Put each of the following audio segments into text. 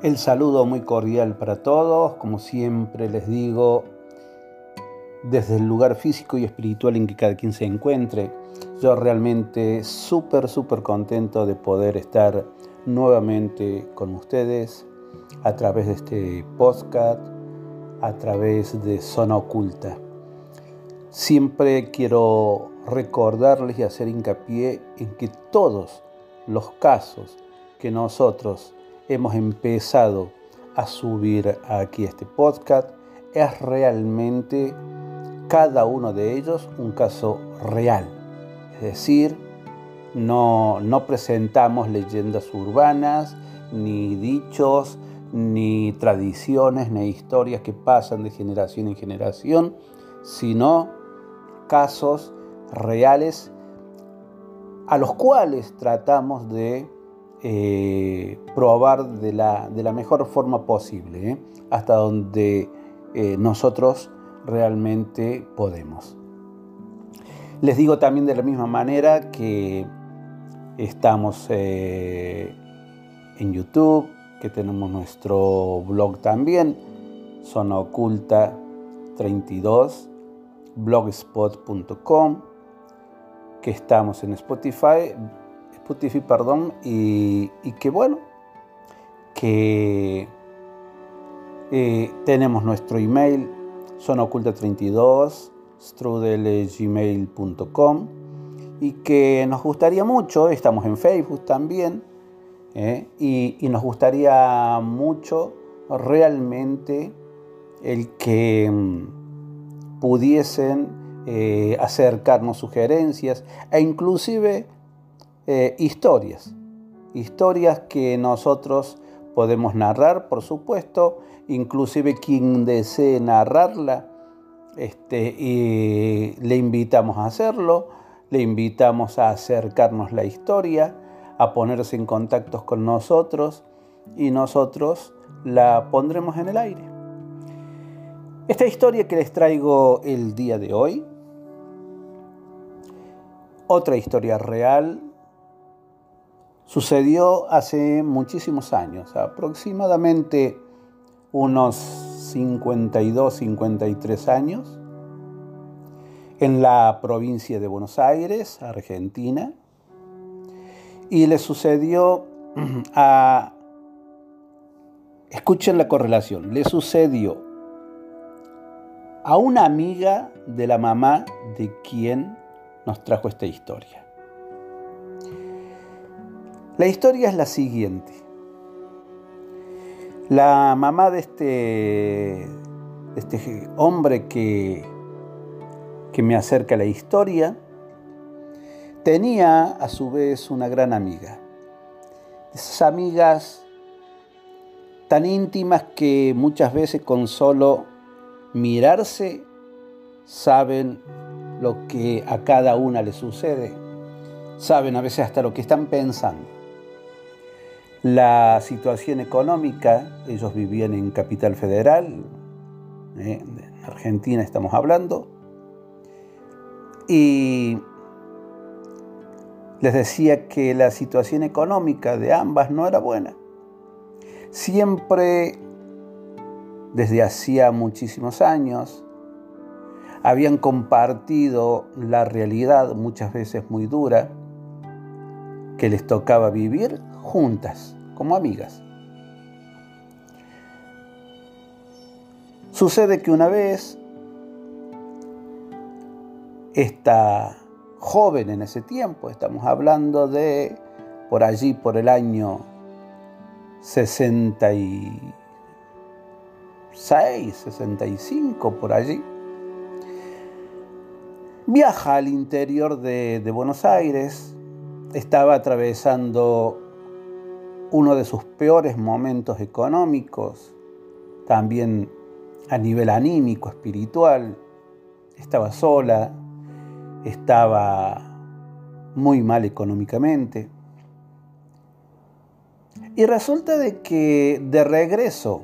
El saludo muy cordial para todos, como siempre les digo, desde el lugar físico y espiritual en que cada quien se encuentre. Yo realmente súper, súper contento de poder estar nuevamente con ustedes a través de este podcast, a través de Zona Oculta. Siempre quiero recordarles y hacer hincapié en que todos los casos que nosotros hemos empezado a subir aquí este podcast es realmente cada uno de ellos un caso real. Es decir, no, no presentamos leyendas urbanas, ni dichos, ni tradiciones, ni historias que pasan de generación en generación, sino casos reales a los cuales tratamos de eh, probar de la, mejor forma posible, ¿eh? hasta donde eh, nosotros realmente podemos. Les digo también de la misma manera que estamos en YouTube, que tenemos nuestro blog también, Zona Oculta 32, blogspot.com, que estamos en Spotify, Perdón, y, que bueno, que eh, tenemos nuestro email, zonaoculta32, strudelgmail.com, y que nos gustaría mucho, estamos en Facebook también, eh, y, nos gustaría mucho realmente el que mm, pudiesen eh, acercarnos sugerencias e inclusive eh, historias, historias que nosotros podemos narrar, por supuesto, inclusive quien desee narrarla, este, y le invitamos a hacerlo, le invitamos a acercarnos la historia, a ponerse en contacto con nosotros y nosotros la pondremos en el aire. Esta historia que les traigo el día de hoy, otra historia real Sucedió hace muchísimos años, aproximadamente unos 52, 53 años, en la provincia de Buenos Aires, Argentina, y le sucedió a... Escuchen la correlación, le sucedió a una amiga de la mamá de quien nos trajo esta historia. La historia es la siguiente. La mamá de este, este hombre que, que me acerca la historia tenía a su vez una gran amiga. Esas amigas tan íntimas que muchas veces con solo mirarse saben lo que a cada una le sucede, saben a veces hasta lo que están pensando. La situación económica, ellos vivían en Capital Federal, eh, en Argentina estamos hablando, y les decía que la situación económica de ambas no era buena. Siempre, desde hacía muchísimos años, habían compartido la realidad, muchas veces muy dura, que les tocaba vivir juntas, como amigas. Sucede que una vez esta joven en ese tiempo, estamos hablando de por allí, por el año 66, 65, por allí, viaja al interior de, de Buenos Aires, estaba atravesando uno de sus peores momentos económicos, también a nivel anímico, espiritual. Estaba sola, estaba muy mal económicamente. Y resulta de que de regreso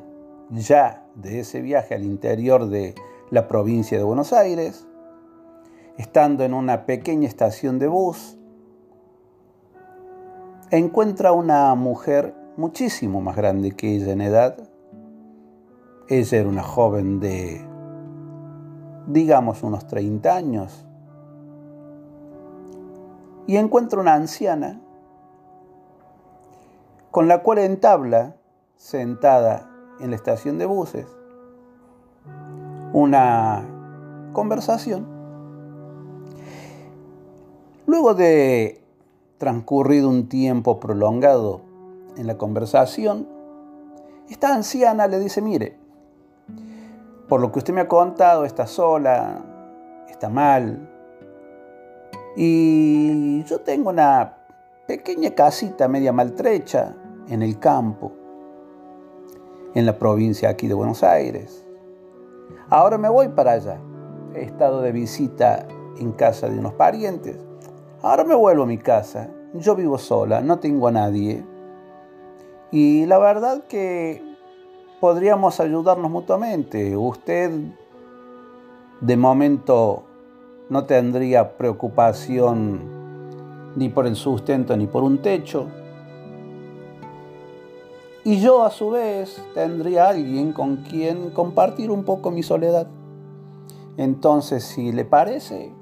ya de ese viaje al interior de la provincia de Buenos Aires, estando en una pequeña estación de bus, encuentra una mujer muchísimo más grande que ella en edad. Ella era una joven de, digamos, unos 30 años. Y encuentra una anciana con la cual entabla, sentada en la estación de buses, una conversación. Luego de transcurrido un tiempo prolongado en la conversación, esta anciana le dice, mire, por lo que usted me ha contado, está sola, está mal, y yo tengo una pequeña casita media maltrecha en el campo, en la provincia aquí de Buenos Aires. Ahora me voy para allá. He estado de visita en casa de unos parientes. Ahora me vuelvo a mi casa. Yo vivo sola, no tengo a nadie. Y la verdad que podríamos ayudarnos mutuamente. Usted de momento no tendría preocupación ni por el sustento ni por un techo. Y yo a su vez tendría alguien con quien compartir un poco mi soledad. Entonces, si le parece,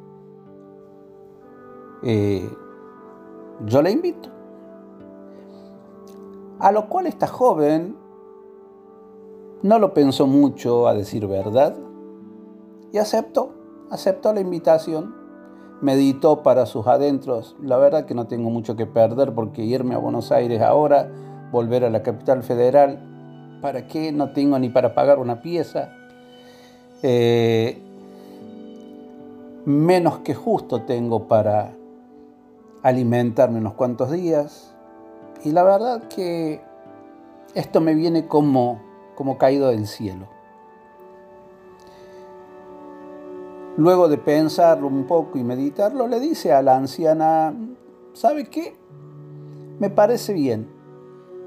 eh, yo le invito. A lo cual esta joven no lo pensó mucho, a decir verdad, y aceptó, aceptó la invitación, meditó para sus adentros, la verdad que no tengo mucho que perder porque irme a Buenos Aires ahora, volver a la capital federal, ¿para qué? No tengo ni para pagar una pieza. Eh, menos que justo tengo para alimentarme unos cuantos días, y la verdad que esto me viene como, como caído del cielo. Luego de pensarlo un poco y meditarlo, le dice a la anciana, ¿sabe qué? Me parece bien.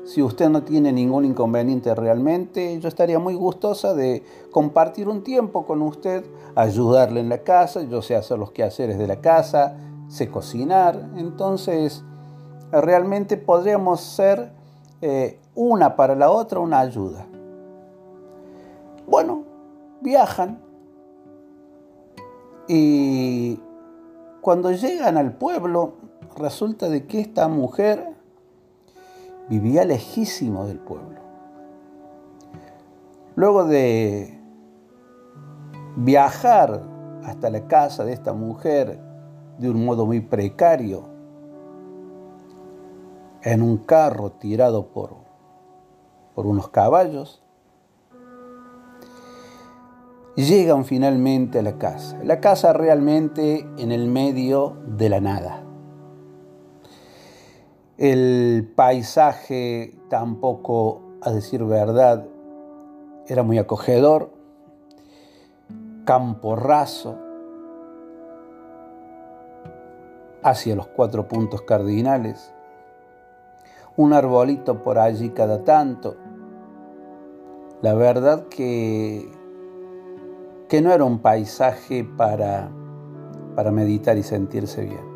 Si usted no tiene ningún inconveniente realmente, yo estaría muy gustosa de compartir un tiempo con usted, ayudarle en la casa, yo sé hacer los quehaceres de la casa, cocinar, entonces realmente podríamos ser eh, una para la otra una ayuda. Bueno, viajan y cuando llegan al pueblo resulta de que esta mujer vivía lejísimo del pueblo. Luego de viajar hasta la casa de esta mujer de un modo muy precario, en un carro tirado por, por unos caballos. Llegan finalmente a la casa. La casa realmente en el medio de la nada. El paisaje tampoco, a decir verdad, era muy acogedor. Campo raso hacia los cuatro puntos cardinales un arbolito por allí cada tanto. La verdad que, que no era un paisaje para, para meditar y sentirse bien.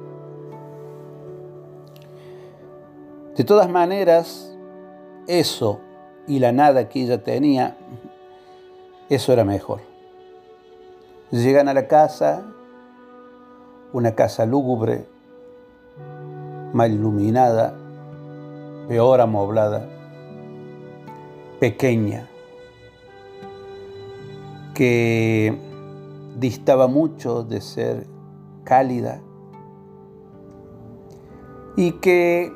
De todas maneras, eso y la nada que ella tenía, eso era mejor. Llegan a la casa, una casa lúgubre, mal iluminada, peor amoblada, pequeña, que distaba mucho de ser cálida y que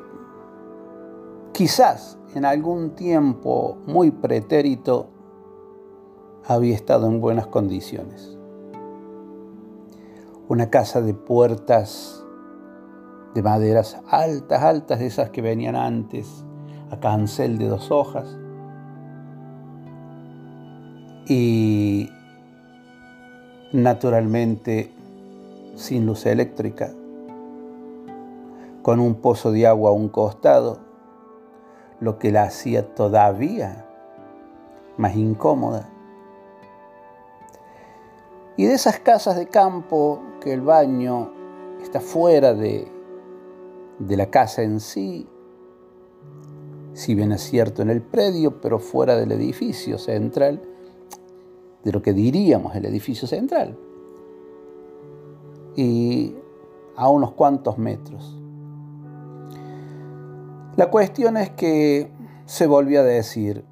quizás en algún tiempo muy pretérito había estado en buenas condiciones. Una casa de puertas de maderas altas, altas, de esas que venían antes, a cancel de dos hojas. Y naturalmente sin luz eléctrica, con un pozo de agua a un costado, lo que la hacía todavía más incómoda. Y de esas casas de campo que el baño está fuera de, de la casa en sí, si bien es cierto en el predio, pero fuera del edificio central, de lo que diríamos el edificio central, y a unos cuantos metros. La cuestión es que se volvió a decir,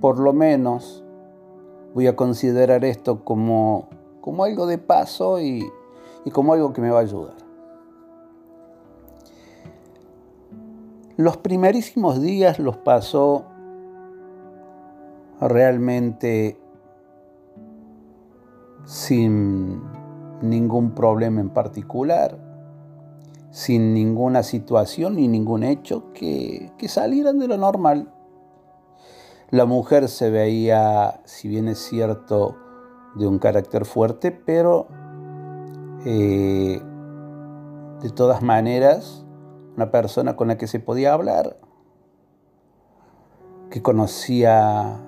por lo menos voy a considerar esto como, como algo de paso y, y como algo que me va a ayudar. Los primerísimos días los pasó realmente sin ningún problema en particular, sin ninguna situación ni ningún hecho que, salieran de lo normal. La mujer se veía, si bien es cierto, de un carácter fuerte, pero eh, de todas maneras, una persona con la que se podía hablar, que conocía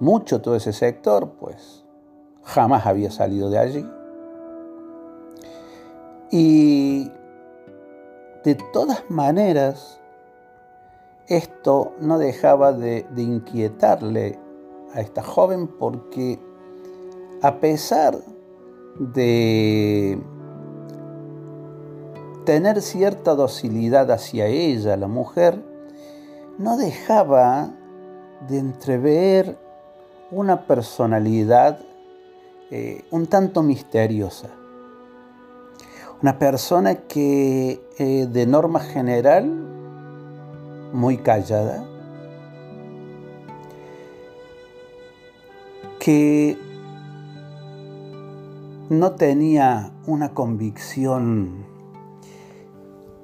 mucho todo ese sector, pues jamás había salido de allí. Y de todas maneras, esto no dejaba de, inquietarle a esta joven porque a pesar de tener cierta docilidad hacia ella, la mujer, no dejaba de entrever una personalidad eh, un tanto misteriosa. Una persona que eh, de norma general muy callada, que no tenía una convicción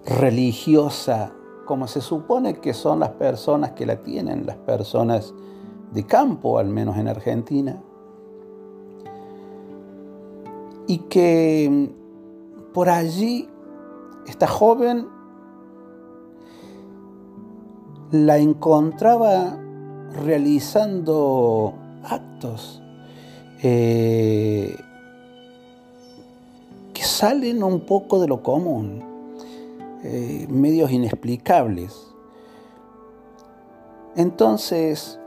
religiosa como se supone que son las personas que la tienen, las personas de campo, al menos en Argentina, y que por allí esta joven la encontraba realizando actos eh, que salen un poco de lo común, eh, medios inexplicables. Entonces,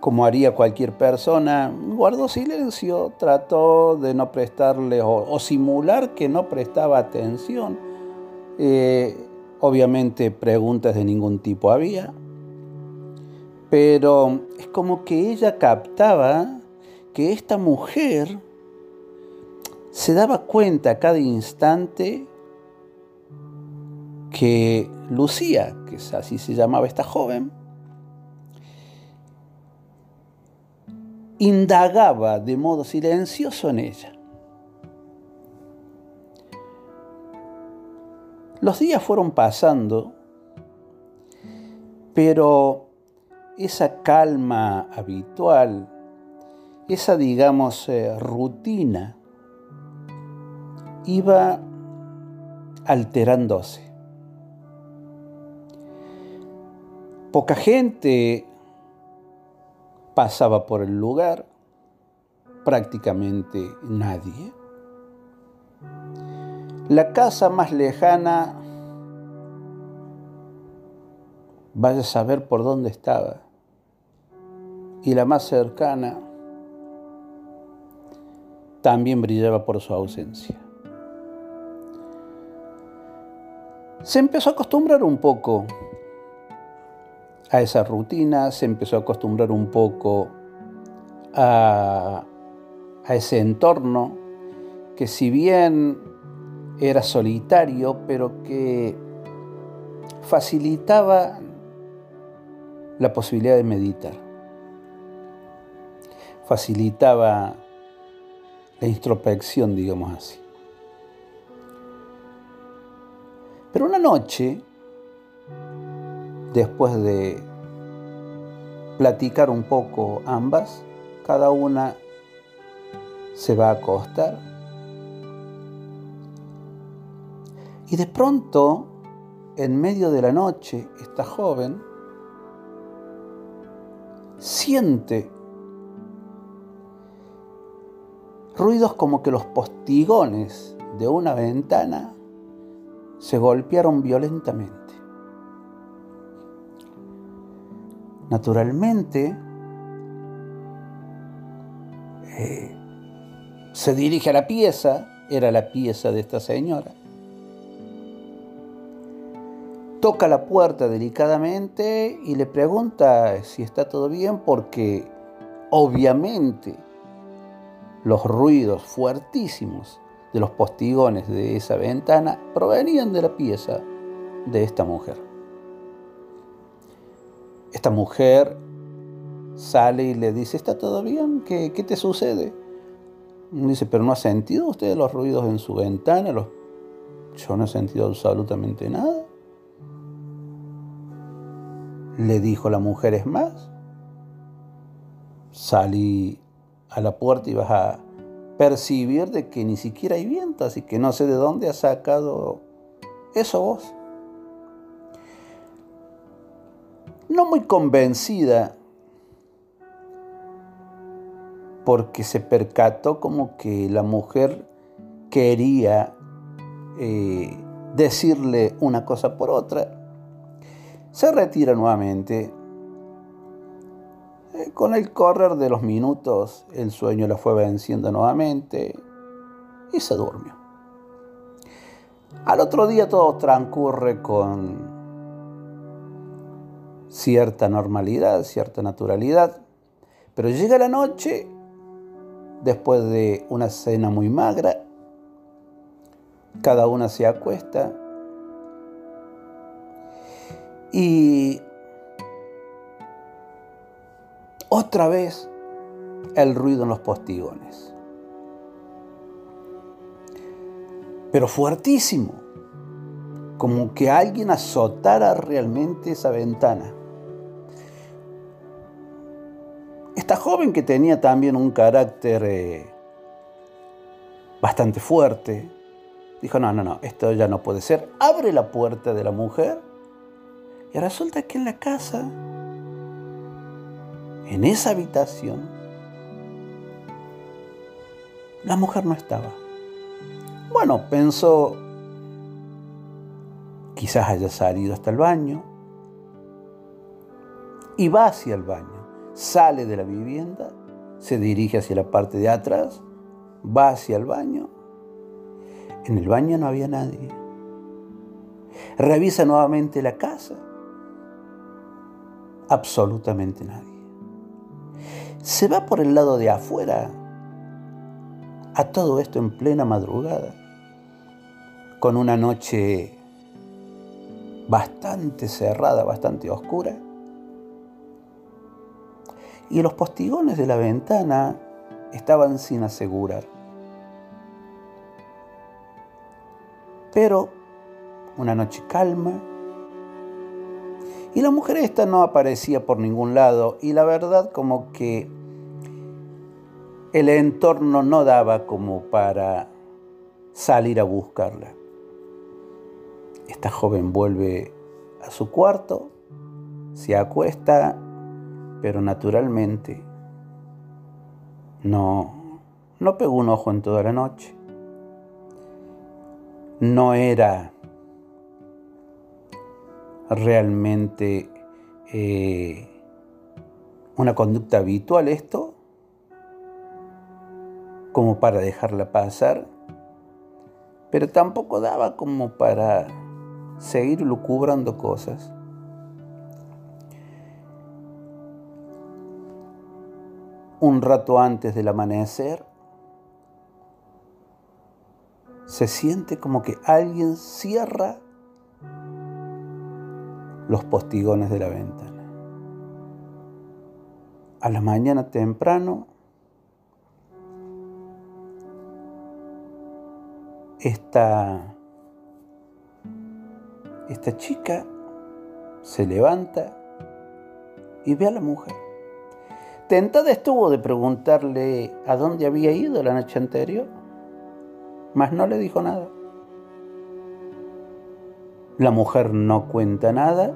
como haría cualquier persona, guardó silencio, trató de no prestarle o, simular que no prestaba atención. Eh, Obviamente preguntas de ningún tipo había, pero es como que ella captaba que esta mujer se daba cuenta a cada instante que Lucía, que así se llamaba esta joven, indagaba de modo silencioso en ella. Los días fueron pasando, pero esa calma habitual, esa, digamos, eh, rutina, iba alterándose. Poca gente pasaba por el lugar, prácticamente nadie. La casa más lejana, vaya a saber por dónde estaba. Y la más cercana también brillaba por su ausencia. Se empezó a acostumbrar un poco a esa rutina, se empezó a acostumbrar un poco a, a ese entorno que si bien era solitario, pero que facilitaba la posibilidad de meditar. Facilitaba la introspección, digamos así. Pero una noche, después de platicar un poco ambas, cada una se va a acostar Y de pronto, en medio de la noche, esta joven siente ruidos como que los postigones de una ventana se golpearon violentamente. Naturalmente, eh, se dirige a la pieza, era la pieza de esta señora. Toca la puerta delicadamente y le pregunta si está todo bien porque obviamente los ruidos fuertísimos de los postigones de esa ventana provenían de la pieza de esta mujer. Esta mujer sale y le dice, ¿está todo bien? ¿Qué, te sucede? Dice, pero no ha sentido usted los ruidos en su ventana. Yo no he sentido absolutamente nada. Le dijo la mujer, es más. Salí a la puerta y vas a percibir de que ni siquiera hay viento, así que no sé de dónde ha sacado eso vos. No muy convencida porque se percató como que la mujer quería eh, decirle una cosa por otra, se retira nuevamente. Eh, con el correr de los minutos, el sueño la fue venciendo nuevamente y se durmió. Al otro día todo transcurre con cierta normalidad, cierta naturalidad, pero llega la noche después de una cena muy magra, cada una se acuesta y otra vez el ruido en los postigones. Pero fuertísimo, como que alguien azotara realmente esa ventana. Esta joven que tenía también un carácter eh, bastante fuerte, dijo, no, no, no, esto ya no puede ser. Abre la puerta de la mujer y resulta que en la casa, en esa habitación, la mujer no estaba. Bueno, pensó, quizás haya salido hasta el baño, y va hacia el baño sale de la vivienda, se dirige hacia la parte de atrás, va hacia el baño. En el baño no había nadie. Revisa nuevamente la casa. Absolutamente nadie. Se va por el lado de afuera a todo esto en plena madrugada, con una noche bastante cerrada, bastante oscura y los postigones de la ventana estaban sin asegurar. Pero una noche calma y la mujer esta no aparecía por ningún lado y la verdad como que el entorno no daba como para salir a buscarla. Esta joven vuelve a su cuarto, se acuesta pero naturalmente no, no pegó un ojo en toda la noche. No era realmente eh, una conducta habitual esto, como para dejarla pasar, pero tampoco daba como para seguir lucubrando cosas. Un rato antes del amanecer, se siente como que alguien cierra los postigones de la ventana. A la mañana temprano, esta, esta chica se levanta y ve a la mujer. Tentada estuvo de preguntarle a dónde había ido la noche anterior, mas no le dijo nada. La mujer no cuenta nada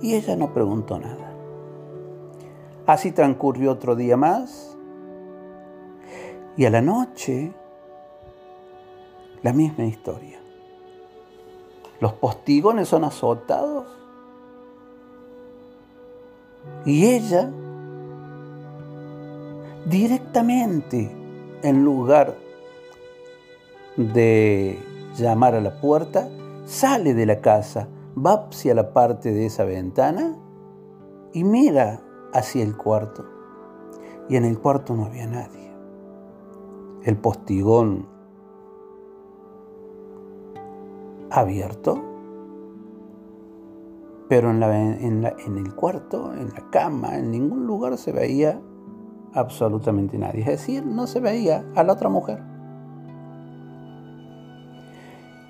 y ella no preguntó nada. Así transcurrió otro día más y a la noche la misma historia. Los postigones son azotados Y ella, directamente, en lugar de llamar a la puerta, sale de la casa, va hacia la parte de esa ventana y mira hacia el cuarto. Y en el cuarto no había nadie. El postigón abierto, pero en, en, el cuarto, en la cama, en ningún lugar se veía absolutamente nadie. Es decir, no se veía a la otra mujer.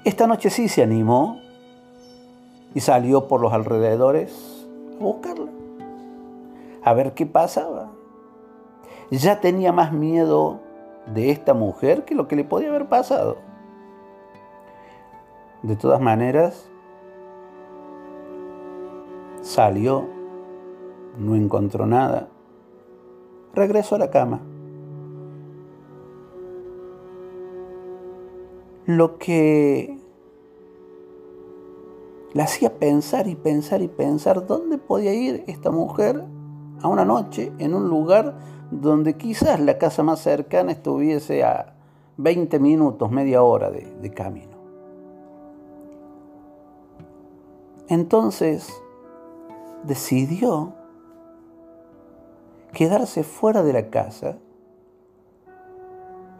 Esta noche sí se animó y salió por los alrededores a buscarla, a ver qué pasaba. Ya tenía más miedo de esta mujer que lo que le podía haber pasado. De todas maneras, salió, no encontró nada, regresó a la cama. Lo que le hacía pensar y pensar y pensar dónde podía ir esta mujer a una noche en un lugar donde quizás la casa más cercana estuviese a 20 minutos, media hora de, de camino. Entonces decidió quedarse fuera de la casa,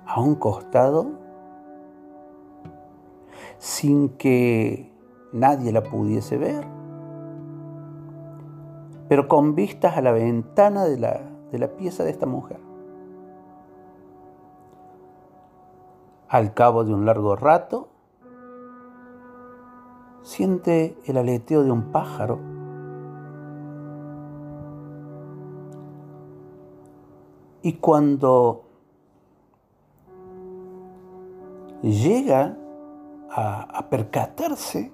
a un costado, sin que nadie la pudiese ver, pero con vistas a la ventana de la, de la pieza de esta mujer. Al cabo de un largo rato, siente el aleteo de un pájaro. Y cuando llega a, percatarse,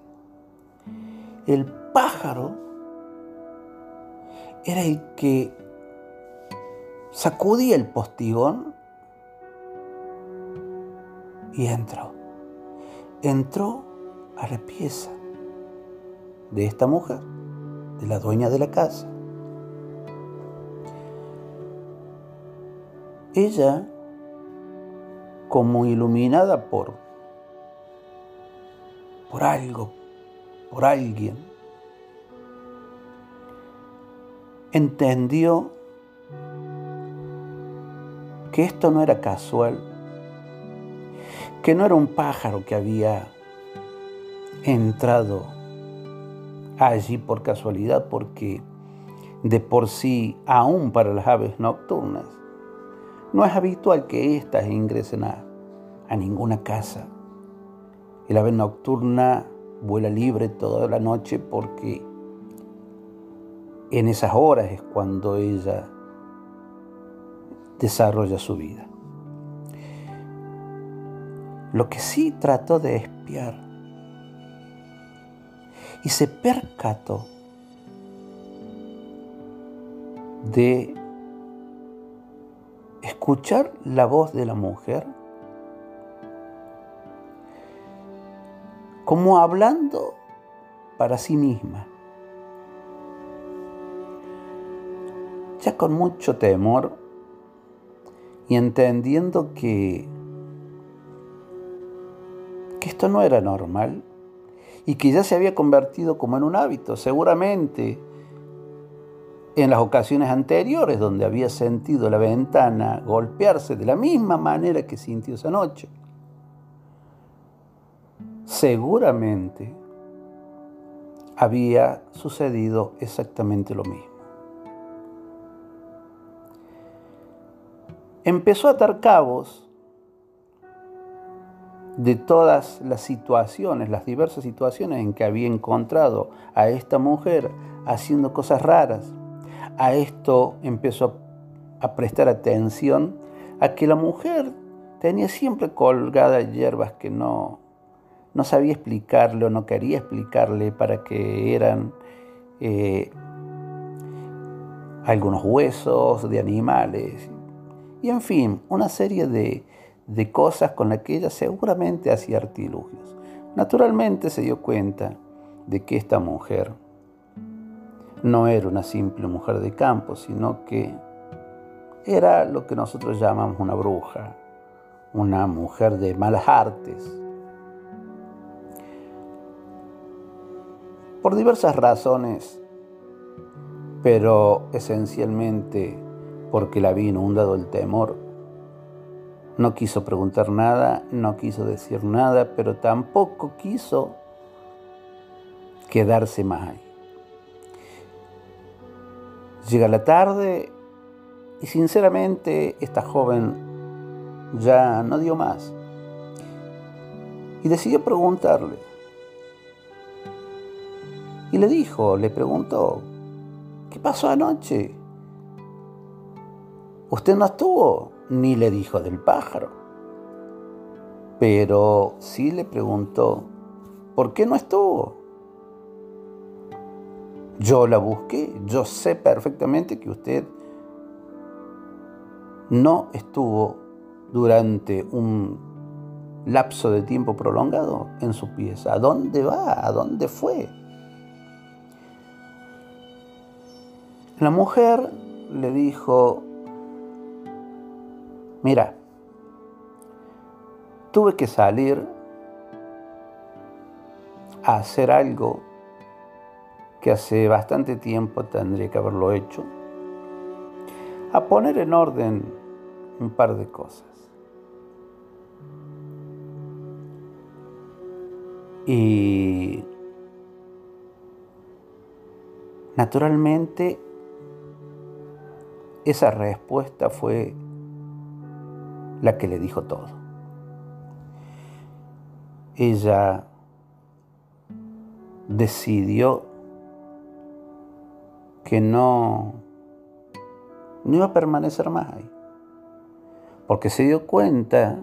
el pájaro era el que sacudía el postigón y entró. Entró a la pieza de esta mujer, de la dueña de la casa. Ella, como iluminada por, por algo, por alguien, entendió que esto no era casual, que no era un pájaro que había entrado allí por casualidad, porque de por sí, aún para las aves nocturnas, no es habitual que éstas ingresen a, ninguna casa. El ave nocturna vuela libre toda la noche porque en esas horas es cuando ella desarrolla su vida. Lo que sí trató de espiar y se percató de escuchar la voz de la mujer como hablando para sí misma. Ya con mucho temor y entendiendo que, que esto no era normal, y que ya se había convertido como en un hábito, seguramente en las ocasiones anteriores donde había sentido la ventana golpearse de la misma manera que sintió esa noche. Seguramente había sucedido exactamente lo mismo. Empezó a atar cabos de todas las situaciones, las diversas situaciones en que había encontrado a esta mujer haciendo cosas raras. A esto empezó a prestar atención a que la mujer tenía siempre colgadas hierbas que no, no sabía explicarle o no quería explicarle para que eran eh, algunos huesos de animales. Y en fin, una serie de, de cosas con las que ella seguramente hacía artilugios. Naturalmente se dio cuenta de que esta mujer no era una simple mujer de campo, sino que era lo que nosotros llamamos una bruja, una mujer de malas artes. Por diversas razones, pero esencialmente porque la había inundado el temor. No quiso preguntar nada, no quiso decir nada, pero tampoco quiso quedarse más ahí. Llega la tarde y sinceramente esta joven ya no dio más. Y decidió preguntarle. Y le dijo, le preguntó, ¿qué pasó anoche? Usted no estuvo, ni le dijo del pájaro. Pero sí le preguntó, ¿por qué no estuvo? Yo la busqué, yo sé perfectamente que usted no estuvo durante un lapso de tiempo prolongado en su pieza. ¿A dónde va? ¿A dónde fue? La mujer le dijo, mira, tuve que salir a hacer algo que hace bastante tiempo tendría que haberlo hecho, a poner en orden un par de cosas. Y naturalmente esa respuesta fue la que le dijo todo. Ella decidió que no, no iba a permanecer más ahí porque se dio cuenta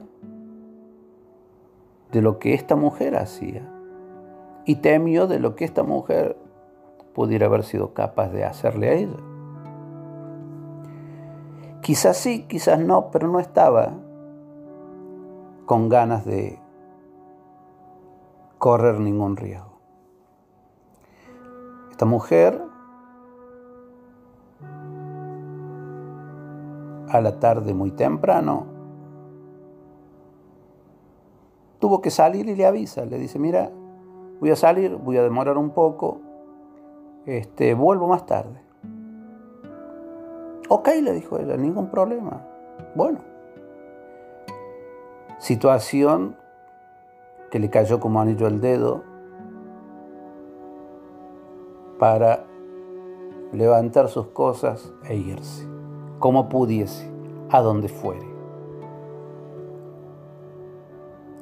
de lo que esta mujer hacía y temió de lo que esta mujer pudiera haber sido capaz de hacerle a ella. Quizás sí, quizás no, pero no estaba con ganas de correr ningún riesgo. Esta mujer a la tarde muy temprano, tuvo que salir y le avisa, le dice, mira, voy a salir, voy a demorar un poco, este, vuelvo más tarde. Ok, le dijo ella, ningún problema. Bueno, situación que le cayó como anillo al dedo para levantar sus cosas e irse como pudiese, a donde fuere.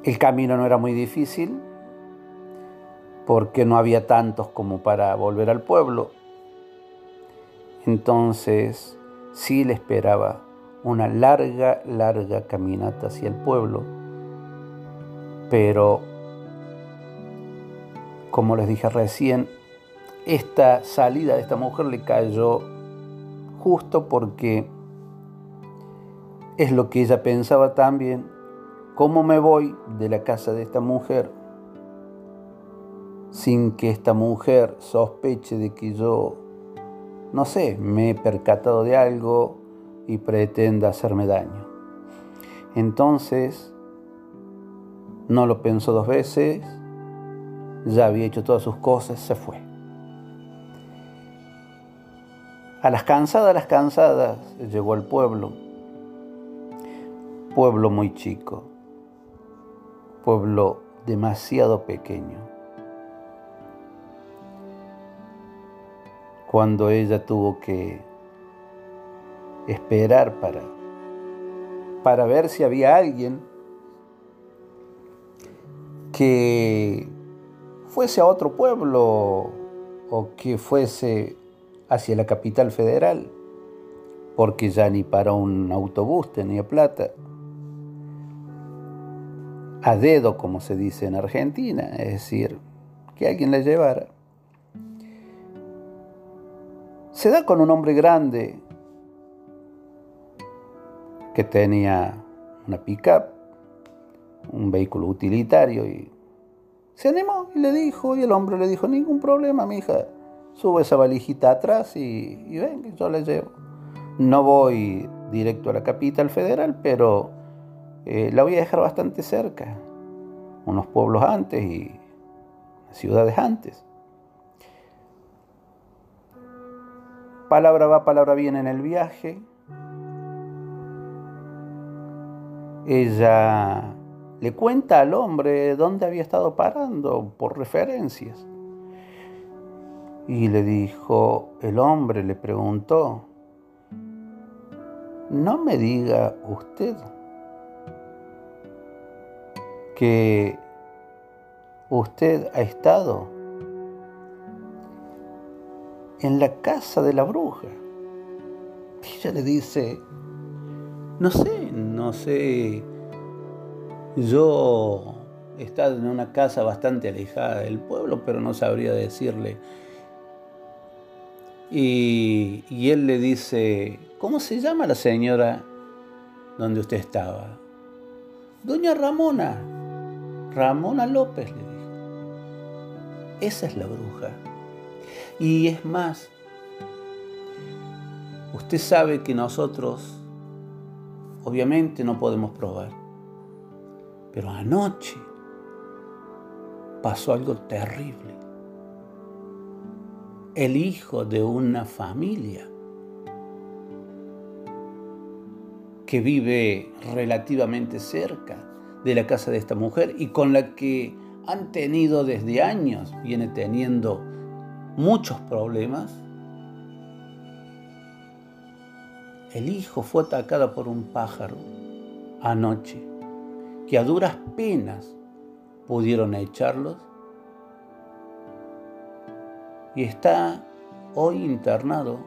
El camino no era muy difícil porque no había tantos como para volver al pueblo. Entonces sí le esperaba una larga, larga caminata hacia el pueblo. Pero, como les dije recién, esta salida de esta mujer le cayó justo porque es lo que ella pensaba también, ¿cómo me voy de la casa de esta mujer sin que esta mujer sospeche de que yo, no sé, me he percatado de algo y pretenda hacerme daño? Entonces, no lo pensó dos veces, ya había hecho todas sus cosas, se fue. A las cansadas, las cansadas, llegó al pueblo. Pueblo muy chico. Pueblo demasiado pequeño. Cuando ella tuvo que esperar para, para ver si había alguien que fuese a otro pueblo o que fuese hacia la capital federal, porque ya ni para un autobús tenía plata. A dedo, como se dice en Argentina, es decir, que alguien la llevara. Se da con un hombre grande que tenía una pickup, un vehículo utilitario y se animó y le dijo, y el hombre le dijo, ningún problema, mi hija, subo esa valijita atrás y, ven, yo la llevo. No voy directo a la capital federal, pero eh, la voy a dejar bastante cerca, unos pueblos antes y ciudades antes. Palabra va, palabra viene en el viaje. Ella le cuenta al hombre dónde había estado parando por referencias. Y le dijo, el hombre le preguntó, no me diga usted que usted ha estado en la casa de la bruja. Y ella le dice, no sé, no sé, yo he estado en una casa bastante alejada del pueblo, pero no sabría decirle. Y, él le dice, ¿cómo se llama la señora donde usted estaba? Doña Ramona. Ramona López le dijo. Esa es la bruja. Y es más, usted sabe que nosotros obviamente no podemos probar. Pero anoche pasó algo terrible. El hijo de una familia que vive relativamente cerca de la casa de esta mujer y con la que han tenido desde años, viene teniendo muchos problemas. El hijo fue atacado por un pájaro anoche, que a duras penas pudieron echarlos y está hoy internado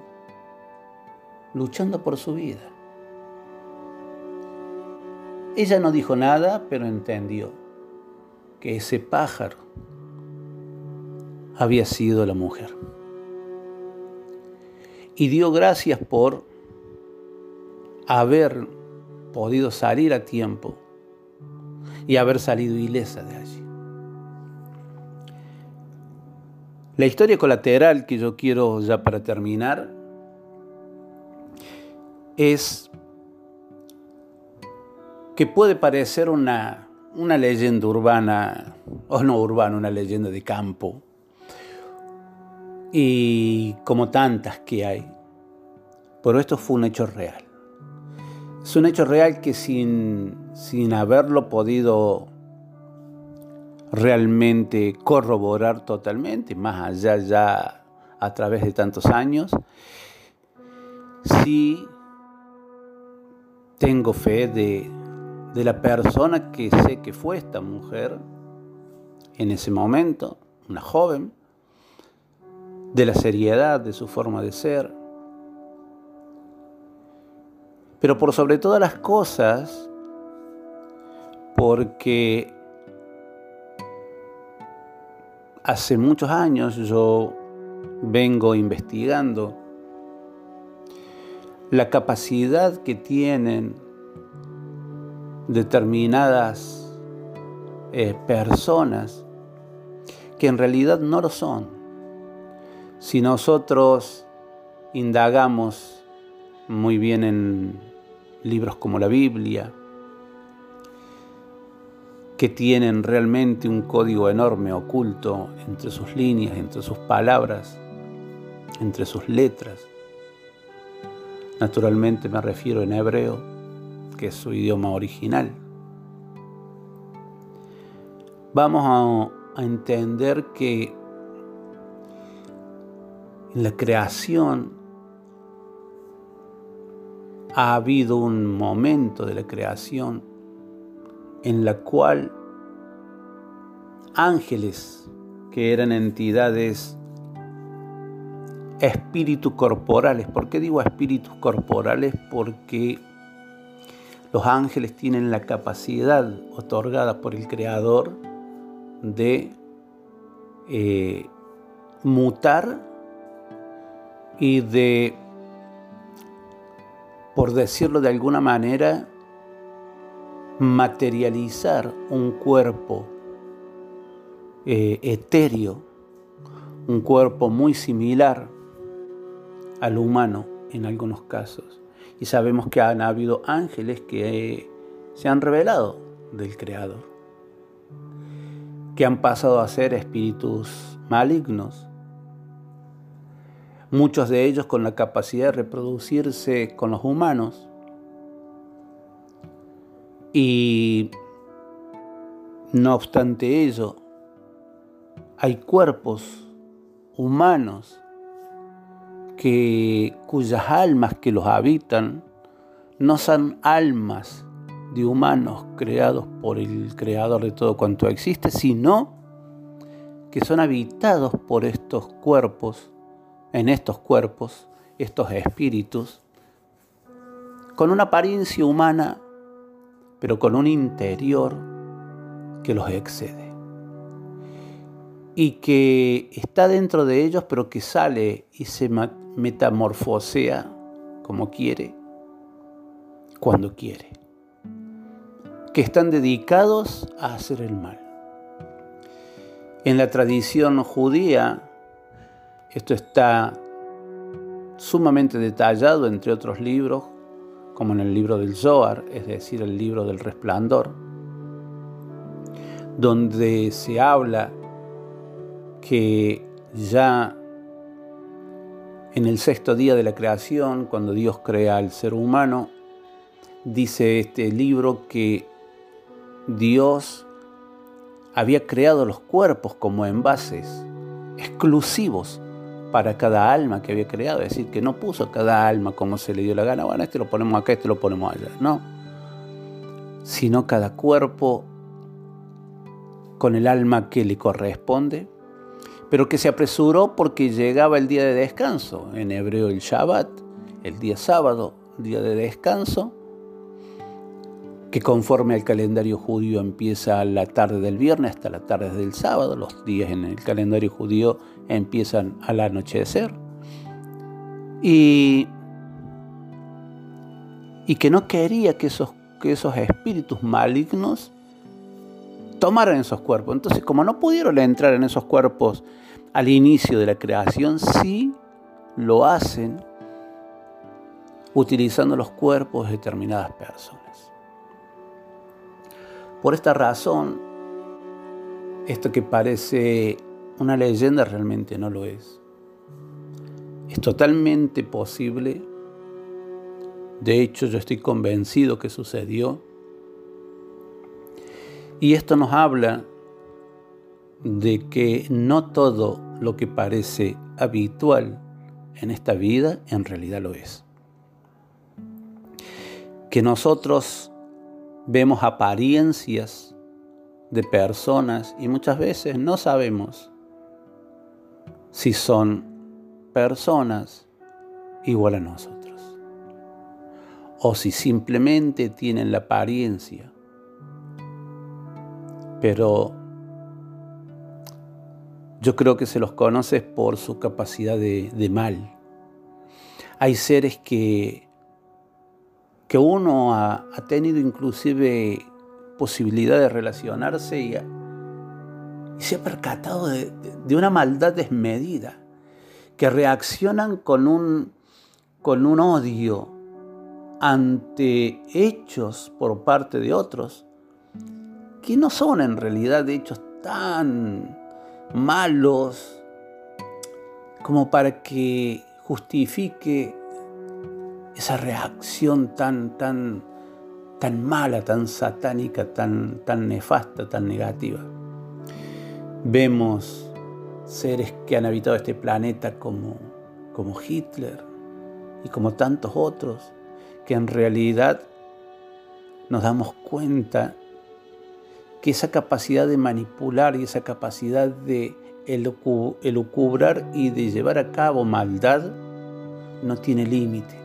luchando por su vida. Ella no dijo nada, pero entendió que ese pájaro había sido la mujer. Y dio gracias por haber podido salir a tiempo y haber salido ilesa de allí. La historia colateral que yo quiero ya para terminar es que puede parecer una, una leyenda urbana, o no urbana, una leyenda de campo, y como tantas que hay. Pero esto fue un hecho real. Es un hecho real que sin, sin haberlo podido realmente corroborar totalmente, más allá ya a través de tantos años, sí tengo fe de, de la persona que sé que fue esta mujer en ese momento, una joven, de la seriedad de su forma de ser, pero por sobre todas las cosas, porque hace muchos años yo vengo investigando la capacidad que tienen determinadas eh, personas que en realidad no lo son. Si nosotros indagamos muy bien en libros como la Biblia, que tienen realmente un código enorme oculto entre sus líneas, entre sus palabras, entre sus letras. Naturalmente me refiero en hebreo, que es su idioma original. Vamos a, entender que en la creación ha habido un momento de la creación en la cual ángeles, que eran entidades espíritus corporales, ¿por qué digo espíritus corporales? Porque los ángeles tienen la capacidad otorgada por el Creador de eh, mutar y de, por decirlo de alguna manera, materializar un cuerpo eh, etéreo un cuerpo muy similar al humano en algunos casos. Y sabemos que han habido ángeles que se han revelado del Creador, que han pasado a ser espíritus malignos, muchos de ellos con la capacidad de reproducirse con los humanos. Y no obstante ello, hay cuerpos humanos que, cuyas almas que los habitan no son almas de humanos creados por el creador de todo cuanto existe, sino que son habitados por estos cuerpos, en estos cuerpos, estos espíritus, con una apariencia humana, pero con un interior que los excede y que está dentro de ellos, pero que sale y se metamorfosea como quiere, cuando quiere. Que están dedicados a hacer el mal. En la tradición judía, esto está sumamente detallado, entre otros libros, como en el libro del Zohar, es decir, el libro del resplandor, donde se habla que ya en el sexto día de la creación, cuando Dios crea al ser humano, dice este libro que Dios había creado los cuerpos como envases exclusivos para cada alma que había creado, es decir, que no puso cada alma como se le dio la gana, bueno, este lo ponemos acá, este lo ponemos allá, no, sino cada cuerpo con el alma que le corresponde pero que se apresuró porque llegaba el día de descanso, en hebreo el Shabbat, el día sábado, día de descanso, que conforme al calendario judío empieza la tarde del viernes hasta la tarde del sábado, los días en el calendario judío empiezan al anochecer, y, y que no quería que esos, que esos espíritus malignos tomaran esos cuerpos. Entonces, como no pudieron entrar en esos cuerpos al inicio de la creación, sí lo hacen utilizando los cuerpos de determinadas personas. Por esta razón, esto que parece una leyenda realmente no lo es. Es totalmente posible, de hecho yo estoy convencido que sucedió, y esto nos habla de que no todo lo que parece habitual en esta vida en realidad lo es. Que nosotros vemos apariencias de personas y muchas veces no sabemos si son personas igual a nosotros o si simplemente tienen la apariencia pero yo creo que se los conoce por su capacidad de, mal. Hay seres que, que uno ha, tenido inclusive posibilidad de relacionarse y, se ha percatado de, de, una maldad desmedida, que reaccionan con un, con un odio ante hechos por parte de otros que no son en realidad hechos tan malos como para que justifique esa reacción tan, tan, tan mala, tan satánica, tan, tan nefasta, tan negativa. Vemos seres que han habitado este planeta como, como Hitler y como tantos otros, que en realidad nos damos cuenta que esa capacidad de manipular y esa capacidad de elucubrar y de llevar a cabo maldad no tiene límite.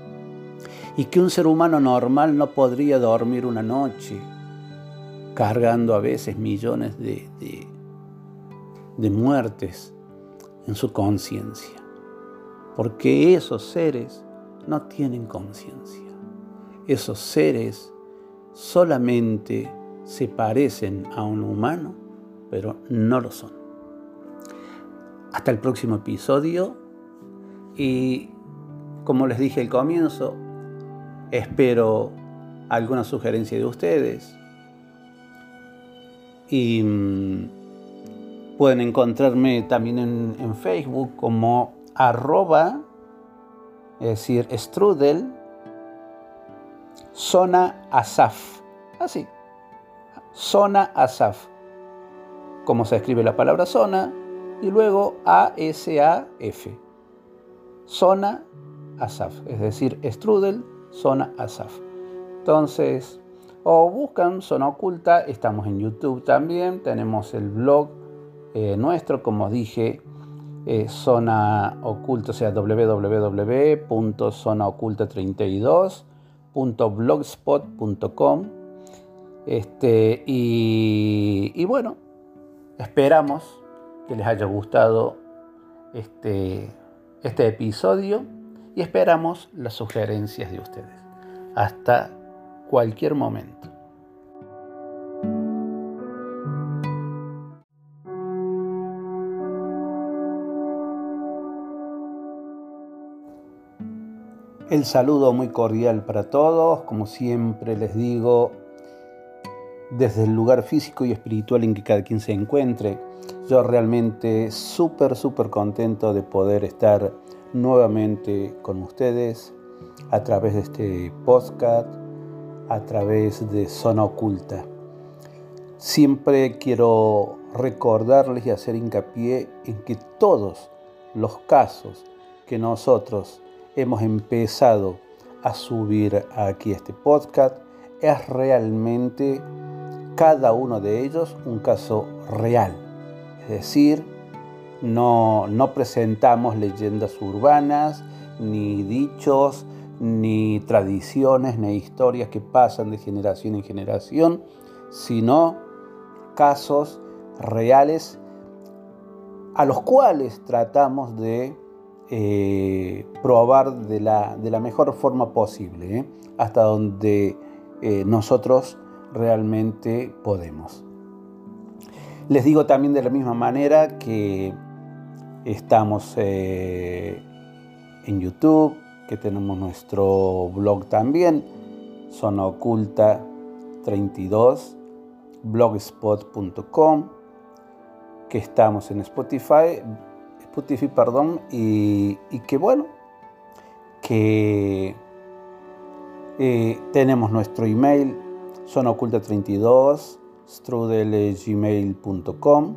Y que un ser humano normal no podría dormir una noche cargando a veces millones de, de, muertes en su conciencia. Porque esos seres no tienen conciencia. Esos seres solamente se parecen a un humano, pero no lo son. hasta el próximo episodio y como les dije al comienzo, espero alguna sugerencia de ustedes. Y mm, pueden encontrarme también en, Facebook como arroba, es decir, strudel, zona asaf. Así, zona asaf. Como se escribe la palabra zona y luego A-S-A-F. Zona asaf, es decir, strudel, zona asaf. Entonces, o buscan Zona Oculta, estamos en YouTube también, tenemos el blog eh, nuestro, como dije, eh, Zona Oculta, o sea, www.zonaoculta32.blogspot.com. Este, y, y, bueno, esperamos que les haya gustado este, este episodio y esperamos las sugerencias de ustedes. Hasta cualquier momento. El saludo muy cordial para todos, como siempre les digo, desde el lugar físico y espiritual en que cada quien se encuentre. Yo realmente súper, súper contento de poder estar nuevamente con ustedes a través de este podcast a través de Zona Oculta. Siempre quiero recordarles y hacer hincapié en que todos los casos que nosotros hemos empezado a subir aquí este podcast es realmente cada uno de ellos un caso real. Es decir, no, no presentamos leyendas urbanas, ni dichos, ni tradiciones, ni historias que pasan de generación en generación, sino casos reales a los cuales tratamos de eh, probar de la, mejor forma posible, ¿eh? hasta donde eh, nosotros realmente podemos. Les digo también de la misma manera que estamos en YouTube, que tenemos nuestro blog también, Zona Oculta 32, blogspot.com, que estamos en Spotify, Spotify, perdón, y, que bueno, que eh, tenemos nuestro email, zonaoculta32, strudelgmail.com,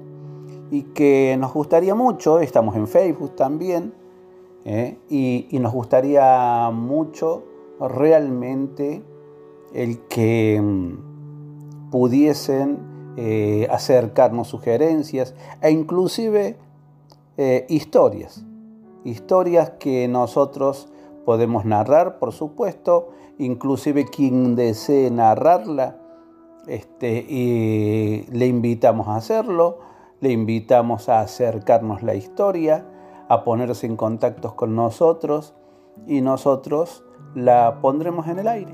y que nos gustaría mucho, estamos en Facebook también, ¿eh? y, nos gustaría mucho realmente el que mm, pudiesen eh, acercarnos sugerencias e inclusive eh, historias, historias que nosotros podemos narrar, por supuesto, inclusive quien desee narrarla, este, y le invitamos a hacerlo, le invitamos a acercarnos la historia, a ponerse en contacto con nosotros y nosotros la pondremos en el aire.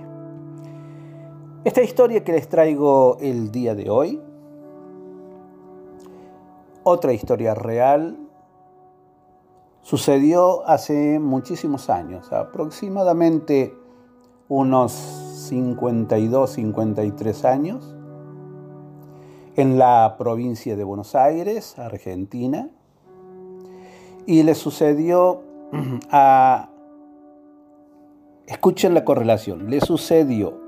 Esta historia que les traigo el día de hoy, otra historia real, sucedió hace muchísimos años, aproximadamente unos 52, 53 años, en la provincia de Buenos Aires, Argentina, y le sucedió a... Escuchen la correlación. Le sucedió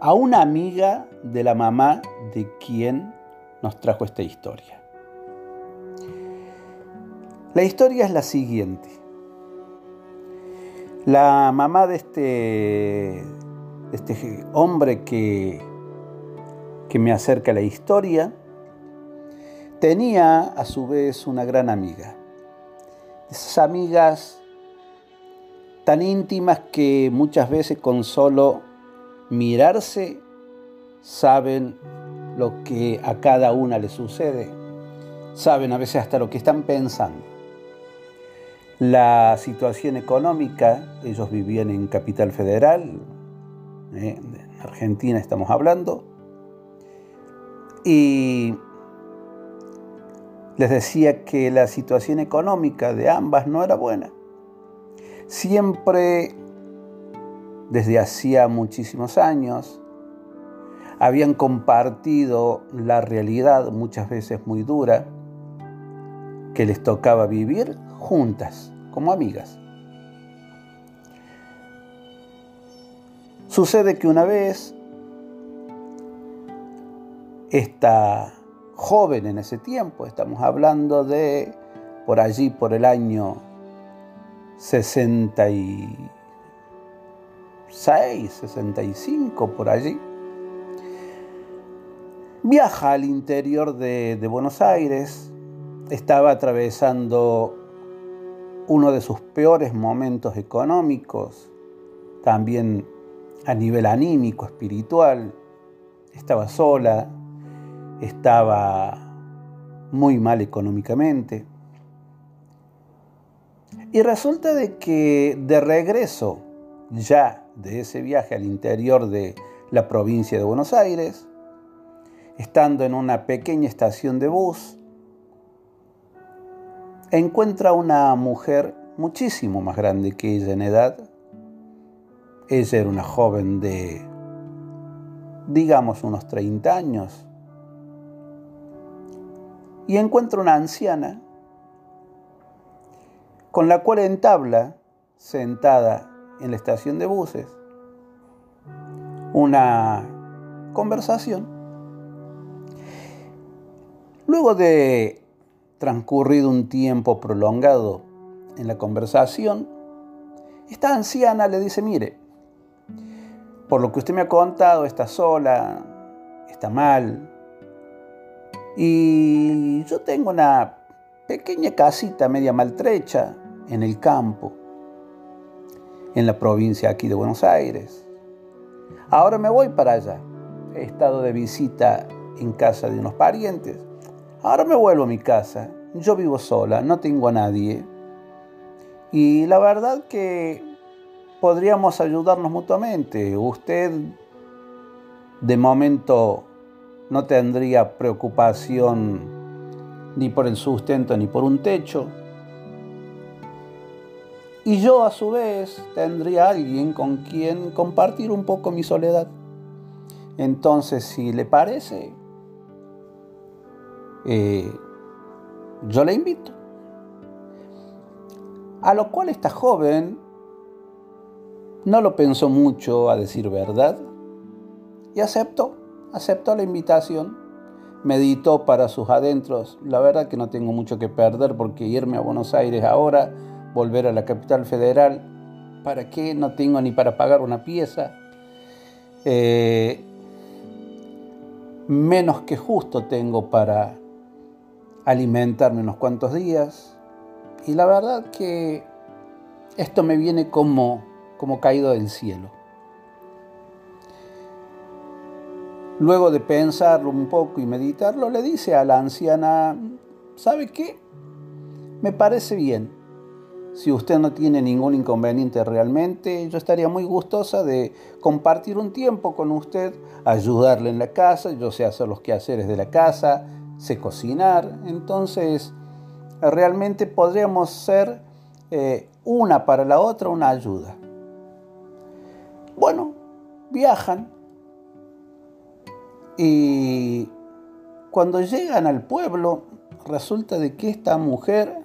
a una amiga de la mamá de quien nos trajo esta historia. La historia es la siguiente. La mamá de este, este hombre que, que me acerca la historia tenía a su vez una gran amiga. Esas amigas tan íntimas que muchas veces con solo mirarse saben lo que a cada una le sucede, saben a veces hasta lo que están pensando. La situación económica, ellos vivían en Capital Federal, ¿eh? en Argentina estamos hablando, y les decía que la situación económica de ambas no era buena. Siempre, desde hacía muchísimos años, habían compartido la realidad muchas veces muy dura que les tocaba vivir juntas, como amigas. Sucede que una vez esta joven en ese tiempo, estamos hablando de por allí, por el año 66, 65, por allí, viaja al interior de, de Buenos Aires, estaba atravesando uno de sus peores momentos económicos, también a nivel anímico, espiritual, estaba sola, estaba muy mal económicamente. Y resulta de que de regreso ya de ese viaje al interior de la provincia de Buenos Aires, estando en una pequeña estación de bus, encuentra una mujer muchísimo más grande que ella en edad. Ella era una joven de, digamos, unos 30 años. Y encuentra una anciana con la cual entabla, sentada en la estación de buses, una conversación. Luego de transcurrido un tiempo prolongado en la conversación, esta anciana le dice, mire, por lo que usted me ha contado, está sola, está mal, y yo tengo una pequeña casita media maltrecha en el campo, en la provincia aquí de Buenos Aires. Ahora me voy para allá. He estado de visita en casa de unos parientes Ahora me vuelvo a mi casa. Yo vivo sola, no tengo a nadie. Y la verdad que podríamos ayudarnos mutuamente. Usted de momento no tendría preocupación ni por el sustento ni por un techo. Y yo a su vez tendría alguien con quien compartir un poco mi soledad. Entonces, si le parece, eh, yo le invito. A lo cual esta joven no lo pensó mucho, a decir verdad, y aceptó, aceptó la invitación, meditó para sus adentros, la verdad que no tengo mucho que perder porque irme a Buenos Aires ahora, volver a la capital federal, ¿para qué? No tengo ni para pagar una pieza. Eh, menos que justo tengo para alimentarme unos cuantos días. Y la verdad que esto me viene como, como caído del cielo. Luego de pensarlo un poco y meditarlo, le dice a la anciana, ¿sabe qué? Me parece bien. Si usted no tiene ningún inconveniente realmente, yo estaría muy gustosa de compartir un tiempo con usted, ayudarle en la casa, yo sé hacer los quehaceres de la casa, sé cocinar, entonces realmente podríamos ser eh, una para la otra una ayuda. Bueno, viajan y cuando llegan al pueblo resulta de que esta mujer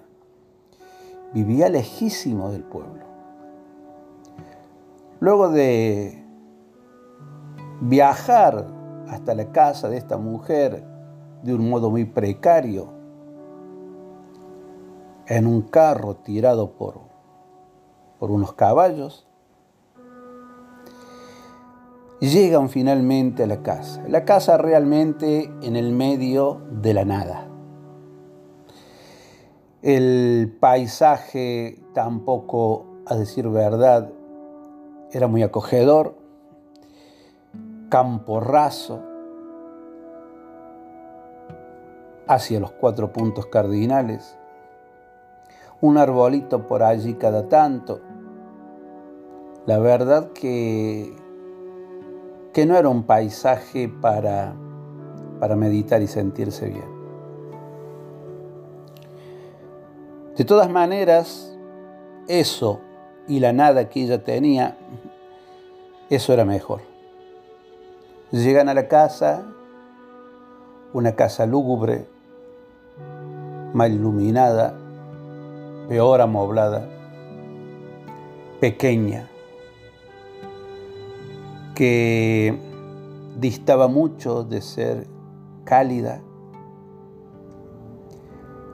vivía lejísimo del pueblo. Luego de viajar hasta la casa de esta mujer de un modo muy precario en un carro tirado por, por unos caballos. Llegan finalmente a la casa. La casa realmente en el medio de la nada. El paisaje tampoco, a decir verdad, era muy acogedor. Campo raso, hacia los cuatro puntos cardinales, un arbolito por allí cada tanto. La verdad que, que no era un paisaje para, para meditar y sentirse bien. De todas maneras, eso y la nada que ella tenía, eso era mejor. Llegan a la casa, una casa lúgubre, mal iluminada, peor amoblada, pequeña, que distaba mucho de ser cálida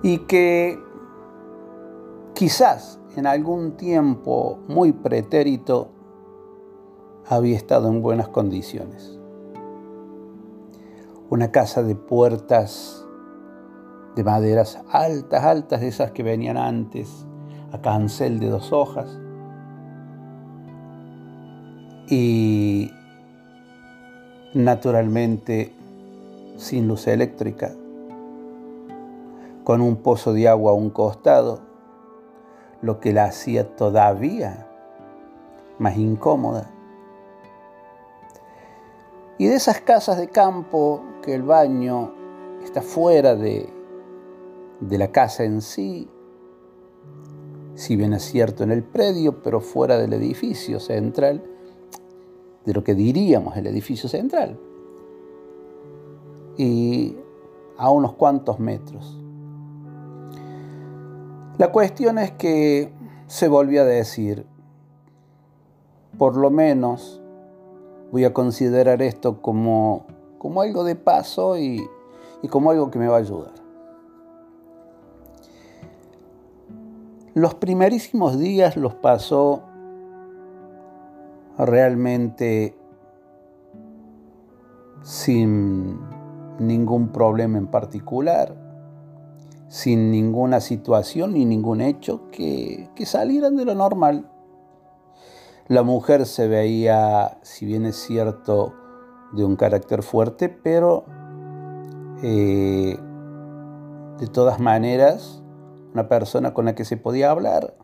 y que quizás en algún tiempo muy pretérito había estado en buenas condiciones. Una casa de puertas de maderas altas, altas, de esas que venían antes, a cancel de dos hojas. Y naturalmente sin luz eléctrica, con un pozo de agua a un costado, lo que la hacía todavía más incómoda. Y de esas casas de campo que el baño está fuera de, de la casa en sí, si bien es cierto en el predio, pero fuera del edificio central, de lo que diríamos el edificio central, y a unos cuantos metros. La cuestión es que se volvió a decir, por lo menos voy a considerar esto como, como algo de paso y, y como algo que me va a ayudar. Los primerísimos días los pasó realmente sin ningún problema en particular, sin ninguna situación ni ningún hecho que, salieran de lo normal. La mujer se veía, si bien es cierto, de un carácter fuerte, pero eh, de todas maneras, una persona con la que se podía hablar,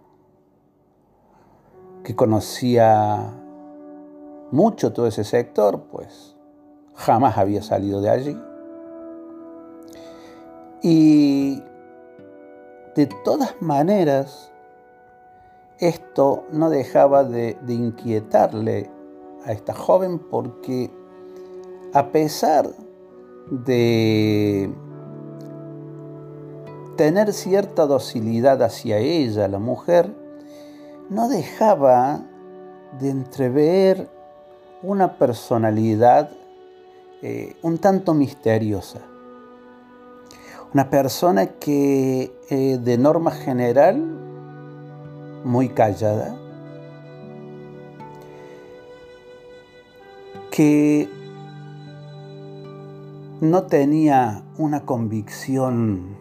que conocía mucho todo ese sector, pues jamás había salido de allí. Y de todas maneras, esto no dejaba de, inquietarle a esta joven porque a pesar de tener cierta docilidad hacia ella, la mujer, no dejaba de entrever una personalidad eh, un tanto misteriosa. Una persona que eh, de norma general, muy callada, que no tenía una convicción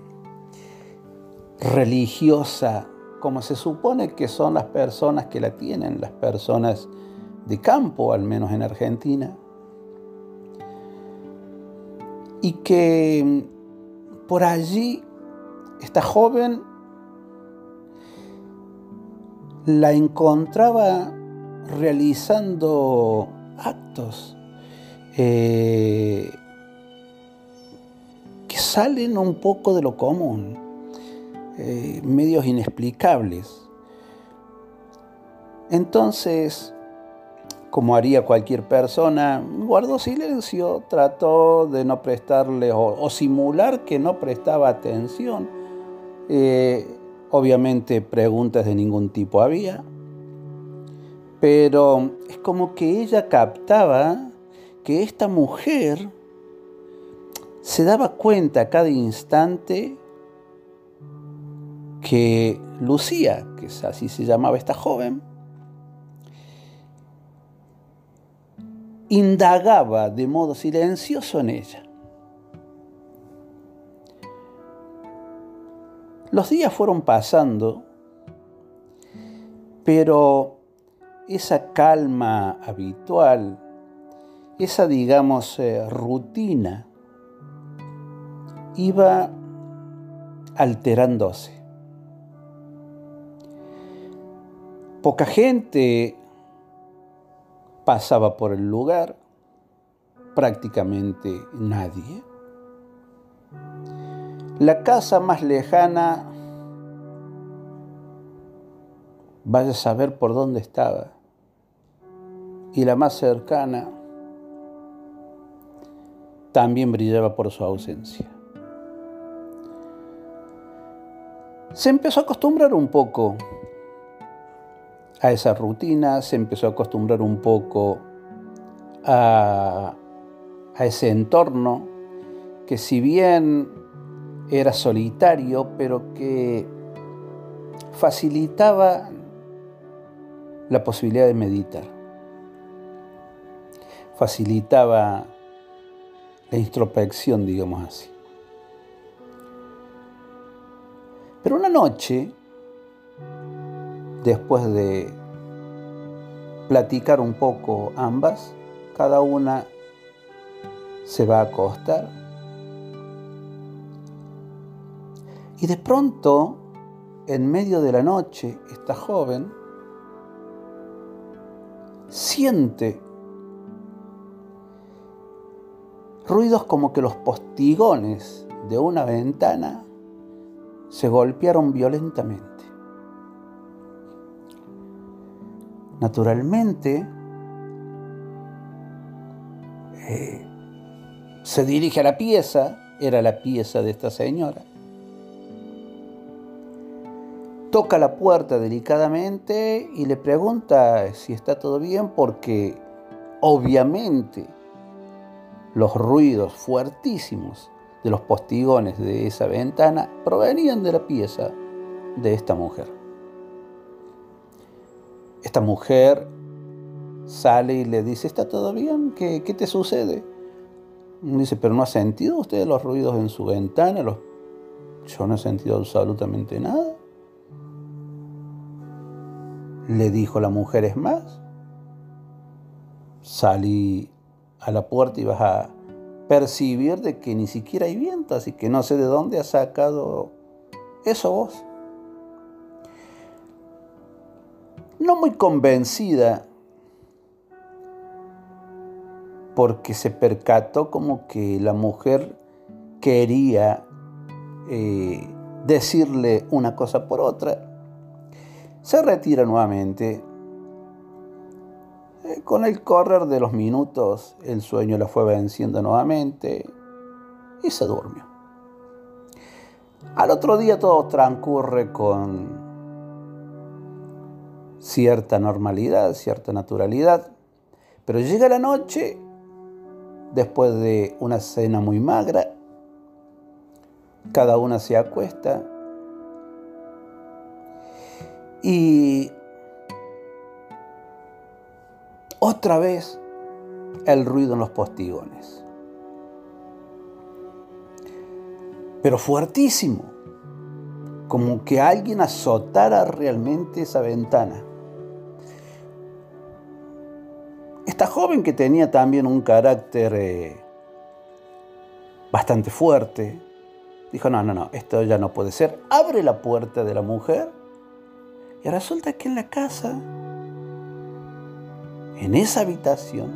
religiosa como se supone que son las personas que la tienen, las personas de campo, al menos en Argentina, y que por allí esta joven la encontraba realizando actos eh, que salen un poco de lo común, eh, medios inexplicables. Entonces, como haría cualquier persona, guardó silencio, trató de no prestarle o, simular que no prestaba atención. Eh, obviamente preguntas de ningún tipo había, pero es como que ella captaba que esta mujer se daba cuenta a cada instante que Lucía, que así se llamaba esta joven, indagaba de modo silencioso en ella. Los días fueron pasando, pero esa calma habitual, esa, digamos, eh, rutina, iba alterándose. Poca gente pasaba por el lugar, prácticamente nadie. La casa más lejana vaya a saber por dónde estaba. Y la más cercana también brillaba por su ausencia. Se empezó a acostumbrar un poco a esa rutina, se empezó a acostumbrar un poco a, a ese entorno que si bien era solitario, pero que facilitaba la posibilidad de meditar, facilitaba la introspección, digamos así. Pero una noche, después de platicar un poco ambas, cada una se va a acostar. Y de pronto, en medio de la noche, esta joven siente ruidos como que los postigones de una ventana se golpearon violentamente. Naturalmente, eh, se dirige a la pieza, era la pieza de esta señora. Toca la puerta delicadamente y le pregunta si está todo bien porque obviamente los ruidos fuertísimos de los postigones de esa ventana provenían de la pieza de esta mujer. Esta mujer sale y le dice, ¿está todo bien? ¿Qué, te sucede? dice, pero ¿no ha sentido usted los ruidos en su ventana? Yo no he sentido absolutamente nada. Le dijo la mujer, es más. Salí a la puerta y vas a percibir de que ni siquiera hay viento, así que no sé de dónde ha sacado eso vos. No muy convencida, porque se percató como que la mujer quería eh, decirle una cosa por otra, se retira nuevamente eh, con el correr de los minutos, el sueño la fue venciendo nuevamente y se durmió. Al otro día todo transcurre con cierta normalidad, cierta naturalidad, pero llega la noche, después de una cena muy magra, cada una se acuesta y otra vez el ruido en los postigones. Pero fuertísimo, como que alguien azotara realmente esa ventana. Esta joven que tenía también un carácter eh, bastante fuerte, dijo, no, no, no, esto ya no puede ser. Abre la puerta de la mujer y resulta que en la casa en esa habitación,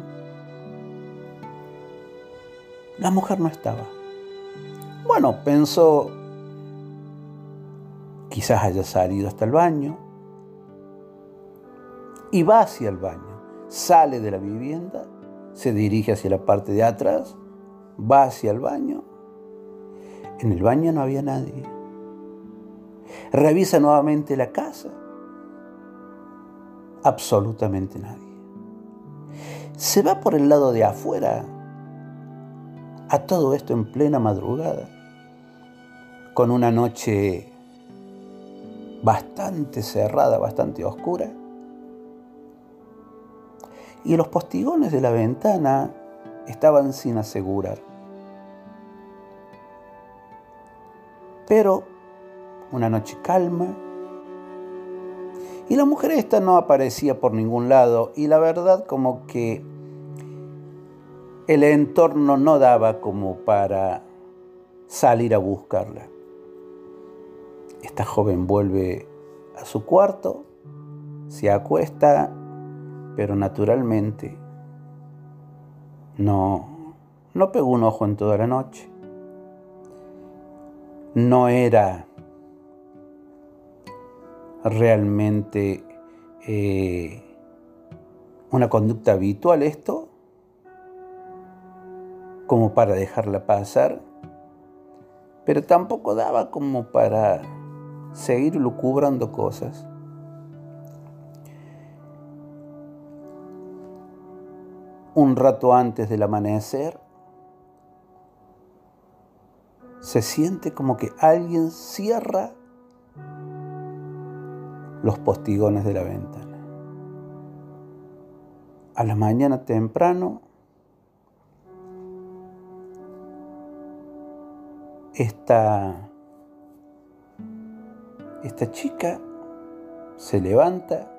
la mujer no estaba. Bueno, pensó, quizás haya salido hasta el baño, y va hacia el baño, sale de la vivienda, se dirige hacia la parte de atrás, va hacia el baño. En el baño no había nadie. Revisa nuevamente la casa. Absolutamente nadie se va por el lado de afuera a todo esto en plena madrugada, con una noche bastante cerrada, bastante oscura. Y los postigones de la ventana estaban sin asegurar. Pero una noche calma, y la mujer esta no aparecía por ningún lado y la verdad como que el entorno no daba como para salir a buscarla. Esta joven vuelve a su cuarto, se acuesta, pero naturalmente no, no pegó un ojo en toda la noche. No era realmente eh, una conducta habitual esto, como para dejarla pasar, pero tampoco daba como para seguir lucubrando cosas. Un rato antes del amanecer, se siente como que alguien cierra los postigones de la ventana. A la mañana temprano, esta, esta chica se levanta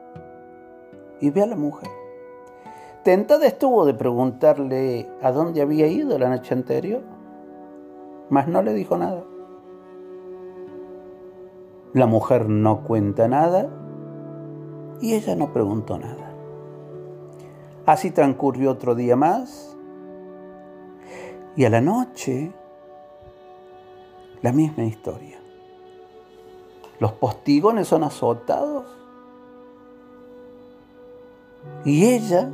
y ve a la mujer. Tentada estuvo de preguntarle a dónde había ido la noche anterior, mas no le dijo nada. La mujer no cuenta nada y ella no preguntó nada. Así transcurrió otro día más y a la noche la misma historia. Los postigones son azotados y ella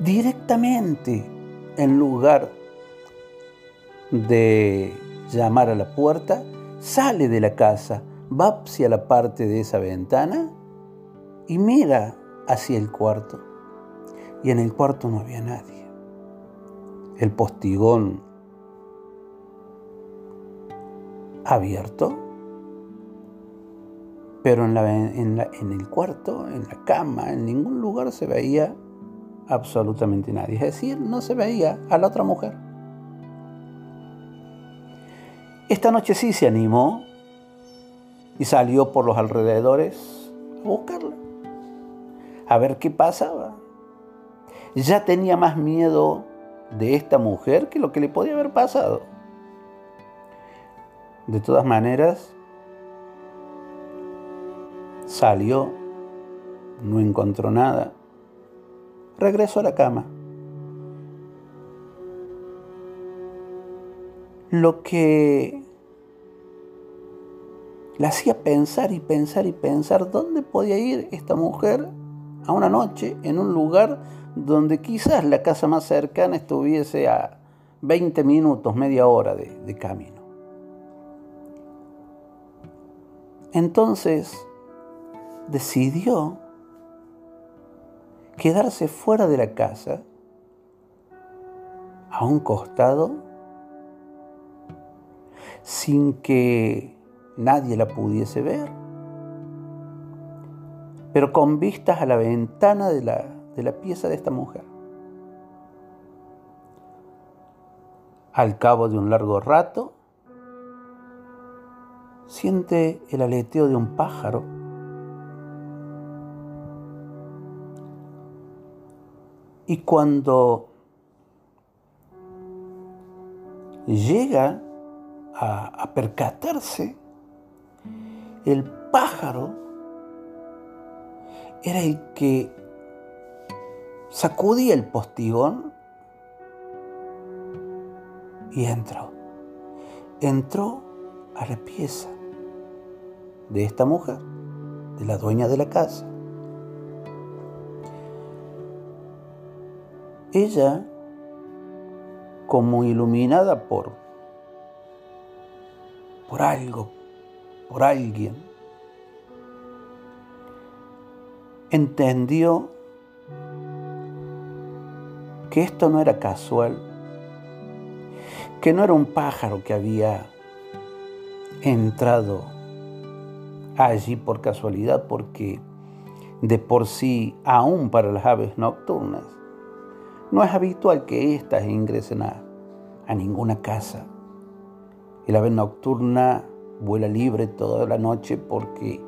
directamente en lugar de llamar a la puerta, sale de la casa, va hacia la parte de esa ventana y mira hacia el cuarto. Y en el cuarto no había nadie. El postigón abierto, pero en, en, el cuarto, en la cama, en ningún lugar se veía absolutamente nadie. Es decir, no se veía a la otra mujer. Esta noche sí se animó y salió por los alrededores a buscarla, a ver qué pasaba. Ya tenía más miedo de esta mujer que lo que le podía haber pasado. De todas maneras, salió, no encontró nada, regresó a la cama. Lo que le hacía pensar y pensar y pensar dónde podía ir esta mujer a una noche en un lugar donde quizás la casa más cercana estuviese a 20 minutos, media hora de, de camino. Entonces decidió quedarse fuera de la casa, a un costado, sin que nadie la pudiese ver, pero con vistas a la ventana de la, de la pieza de esta mujer. Al cabo de un largo rato, siente el aleteo de un pájaro. Y cuando llega a, percatarse, el pájaro era el que sacudía el postigón y entró. Entró a la pieza de esta mujer, de la dueña de la casa. Ella, como iluminada por, por algo, por alguien, entendió que esto no era casual, que no era un pájaro que había entrado allí por casualidad, porque de por sí, aún para las aves nocturnas, no es habitual que éstas ingresen a, ninguna casa. El ave nocturna vuela libre toda la noche porque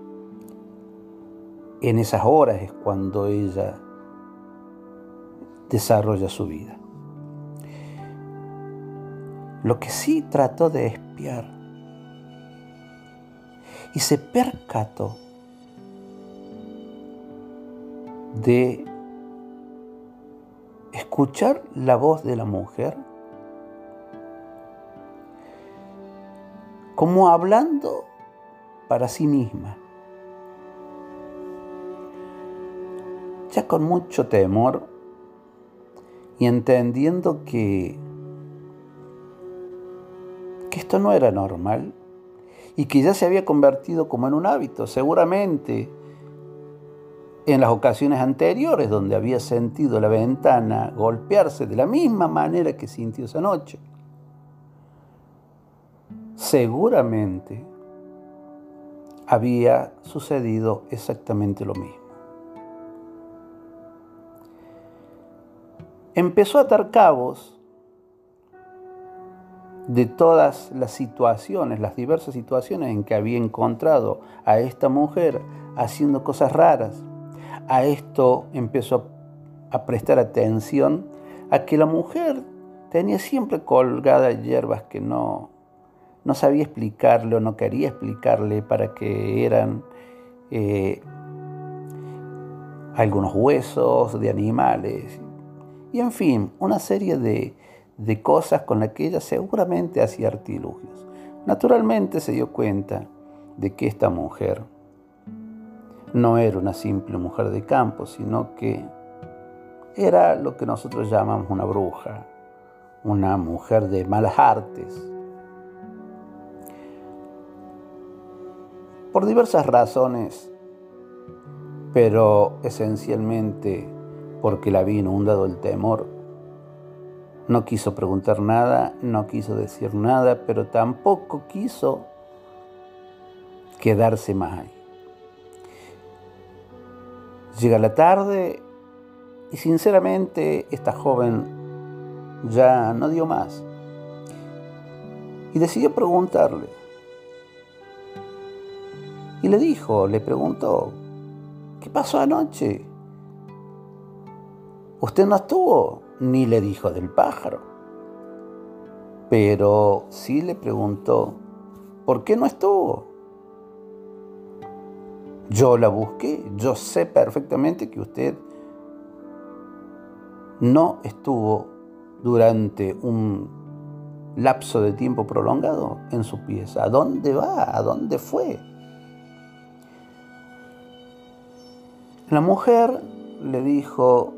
en esas horas es cuando ella desarrolla su vida. Lo que sí trató de espiar y se percató de escuchar la voz de la mujer como hablando para sí misma. ya con mucho temor y entendiendo que, que esto no era normal y que ya se había convertido como en un hábito, seguramente en las ocasiones anteriores donde había sentido la ventana golpearse de la misma manera que sintió esa noche. Seguramente había sucedido exactamente lo mismo. Empezó a atar cabos de todas las situaciones, las diversas situaciones en que había encontrado a esta mujer haciendo cosas raras. A esto empezó a prestar atención a que la mujer tenía siempre colgadas hierbas que no, no sabía explicarle o no quería explicarle para que eran eh, algunos huesos de animales y en fin, una serie de, de cosas con las que ella seguramente hacía artilugios. Naturalmente se dio cuenta de que esta mujer no era una simple mujer de campo, sino que era lo que nosotros llamamos una bruja, una mujer de malas artes, por diversas razones, pero esencialmente porque la había inundado el temor. No quiso preguntar nada, no quiso decir nada, pero tampoco quiso quedarse más ahí. Llega la tarde y sinceramente esta joven ya no dio más. Y decidió preguntarle. Y le dijo, le preguntó, ¿qué pasó anoche? Usted no estuvo, ni le dijo del pájaro. Pero sí le preguntó, ¿por qué no estuvo? Yo la busqué, yo sé perfectamente que usted no estuvo durante un lapso de tiempo prolongado en su pieza. ¿A dónde va? ¿A dónde fue? La mujer le dijo,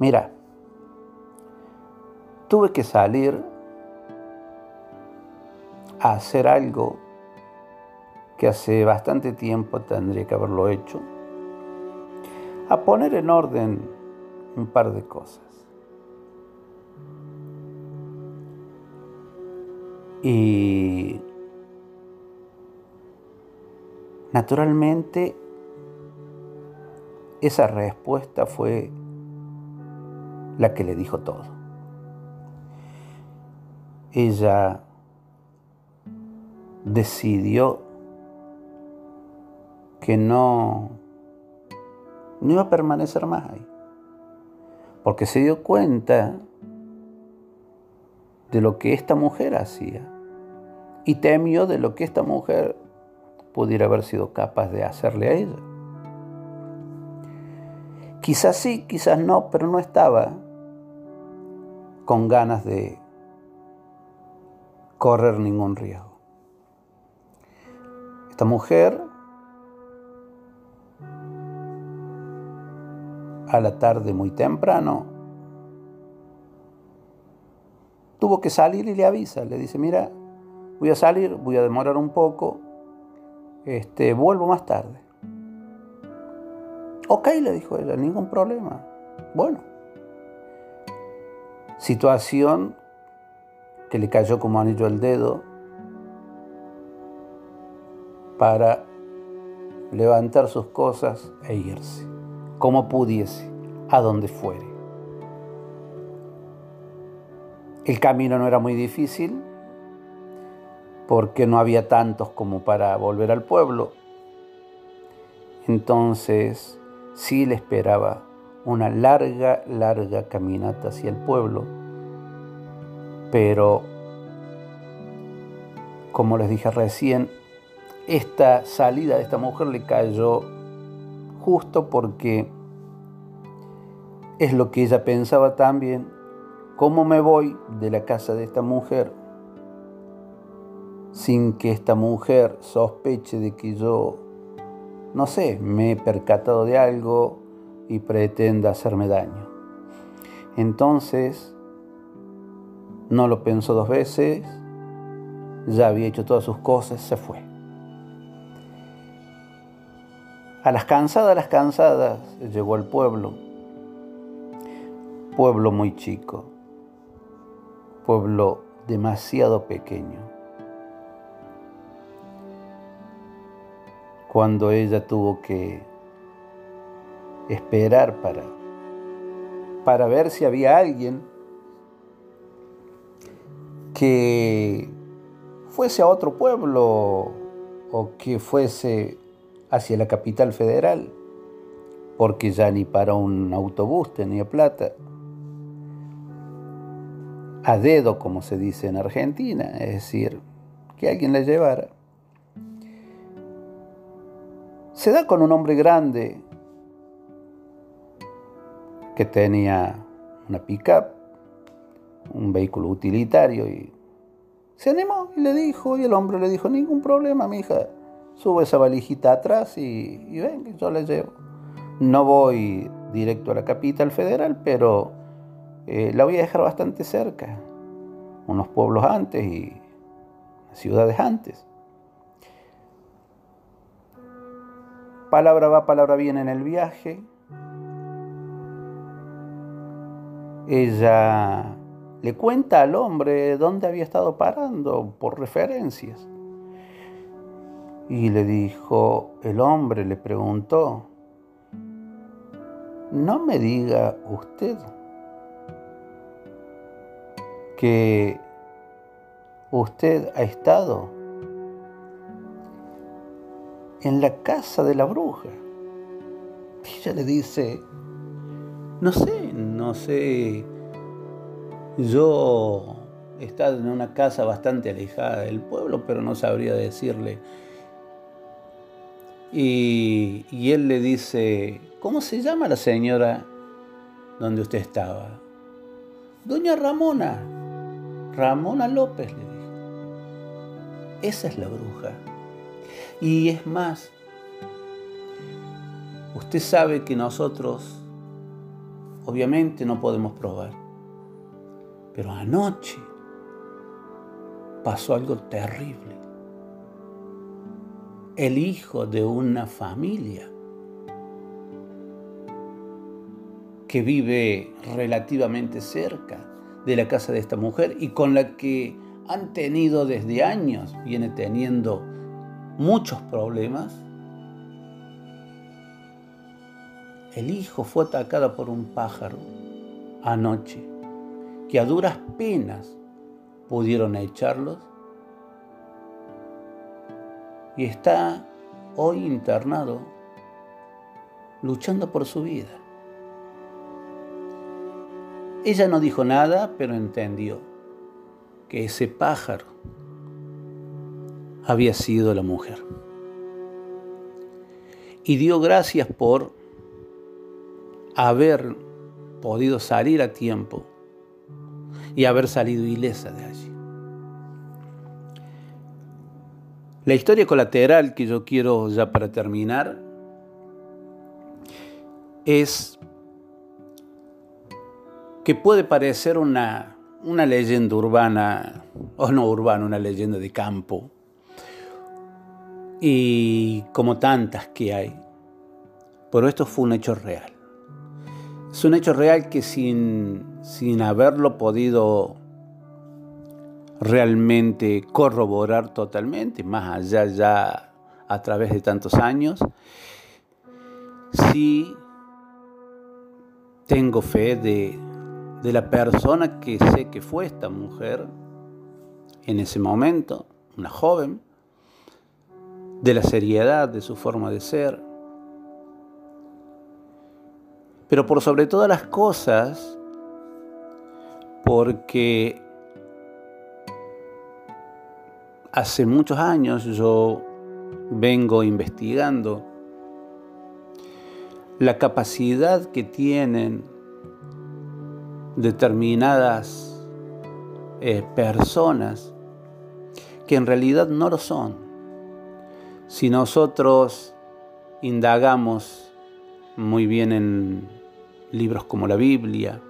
mira, tuve que salir a hacer algo que hace bastante tiempo tendría que haberlo hecho, a poner en orden un par de cosas. Y naturalmente esa respuesta fue la que le dijo todo. Ella decidió que no, no iba a permanecer más ahí, porque se dio cuenta de lo que esta mujer hacía y temió de lo que esta mujer pudiera haber sido capaz de hacerle a ella. Quizás sí, quizás no, pero no estaba con ganas de correr ningún riesgo. Esta mujer a la tarde muy temprano tuvo que salir y le avisa, le dice, mira, voy a salir, voy a demorar un poco, este, vuelvo más tarde. Ok, le dijo ella, ningún problema. Bueno, situación que le cayó como anillo al dedo para levantar sus cosas e irse, como pudiese, a donde fuere. El camino no era muy difícil porque no había tantos como para volver al pueblo. Entonces sí le esperaba una larga, larga caminata hacia el pueblo, pero como les dije recién, esta salida de esta mujer le cayó justo porque es lo que ella pensaba también, ¿cómo me voy de la casa de esta mujer sin que esta mujer sospeche de que yo no sé, me he percatado de algo y pretenda hacerme daño. Entonces, no lo pensó dos veces, ya había hecho todas sus cosas, se fue. A las cansadas, las cansadas, llegó al pueblo. Pueblo muy chico, pueblo demasiado pequeño. Cuando ella tuvo que esperar para, para ver si había alguien que fuese a otro pueblo o que fuese hacia la capital federal, porque ya ni para un autobús tenía plata. A dedo, como se dice en Argentina, es decir, que alguien la llevara. Se da con un hombre grande que tenía una pickup, un vehículo utilitario y se animó y le dijo, y el hombre le dijo, ningún problema, mi hija, subo esa valijita atrás y, y ven, yo la llevo. No voy directo a la capital federal, pero eh, la voy a dejar bastante cerca, unos pueblos antes y ciudades antes. Palabra va, palabra viene en el viaje. Ella le cuenta al hombre dónde había estado parando por referencias. Y le dijo, el hombre le preguntó, no me diga usted que usted ha estado en la casa de la bruja. Y ella le dice, no sé, no sé, yo he estado en una casa bastante alejada del pueblo, pero no sabría decirle. Y, él le dice, ¿cómo se llama la señora donde usted estaba? Doña Ramona, Ramona López, le dijo. Esa es la bruja. Y es más, usted sabe que nosotros obviamente no podemos probar. Pero anoche pasó algo terrible. El hijo de una familia que vive relativamente cerca de la casa de esta mujer y con la que han tenido desde años, viene teniendo muchos problemas, el hijo fue atacado por un pájaro anoche, que a duras penas pudieron echarlos, y está hoy internado luchando por su vida. Ella no dijo nada, pero entendió que ese pájaro había sido la mujer. Y dio gracias por haber podido salir a tiempo y haber salido ilesa de allí. La historia colateral que yo quiero ya para terminar es que puede parecer una, una leyenda urbana, o no urbana, una leyenda de campo, y como tantas que hay, pero esto fue un hecho real. Es un hecho real que sin, sin haberlo podido realmente corroborar totalmente, más allá ya a través de tantos años, sí tengo fe de, de la persona que sé que fue esta mujer en ese momento, una joven, de la seriedad de su forma de ser, pero por sobre todas las cosas, porque hace muchos años yo vengo investigando la capacidad que tienen determinadas eh, personas que en realidad no lo son. Si nosotros indagamos muy bien en libros como la Biblia,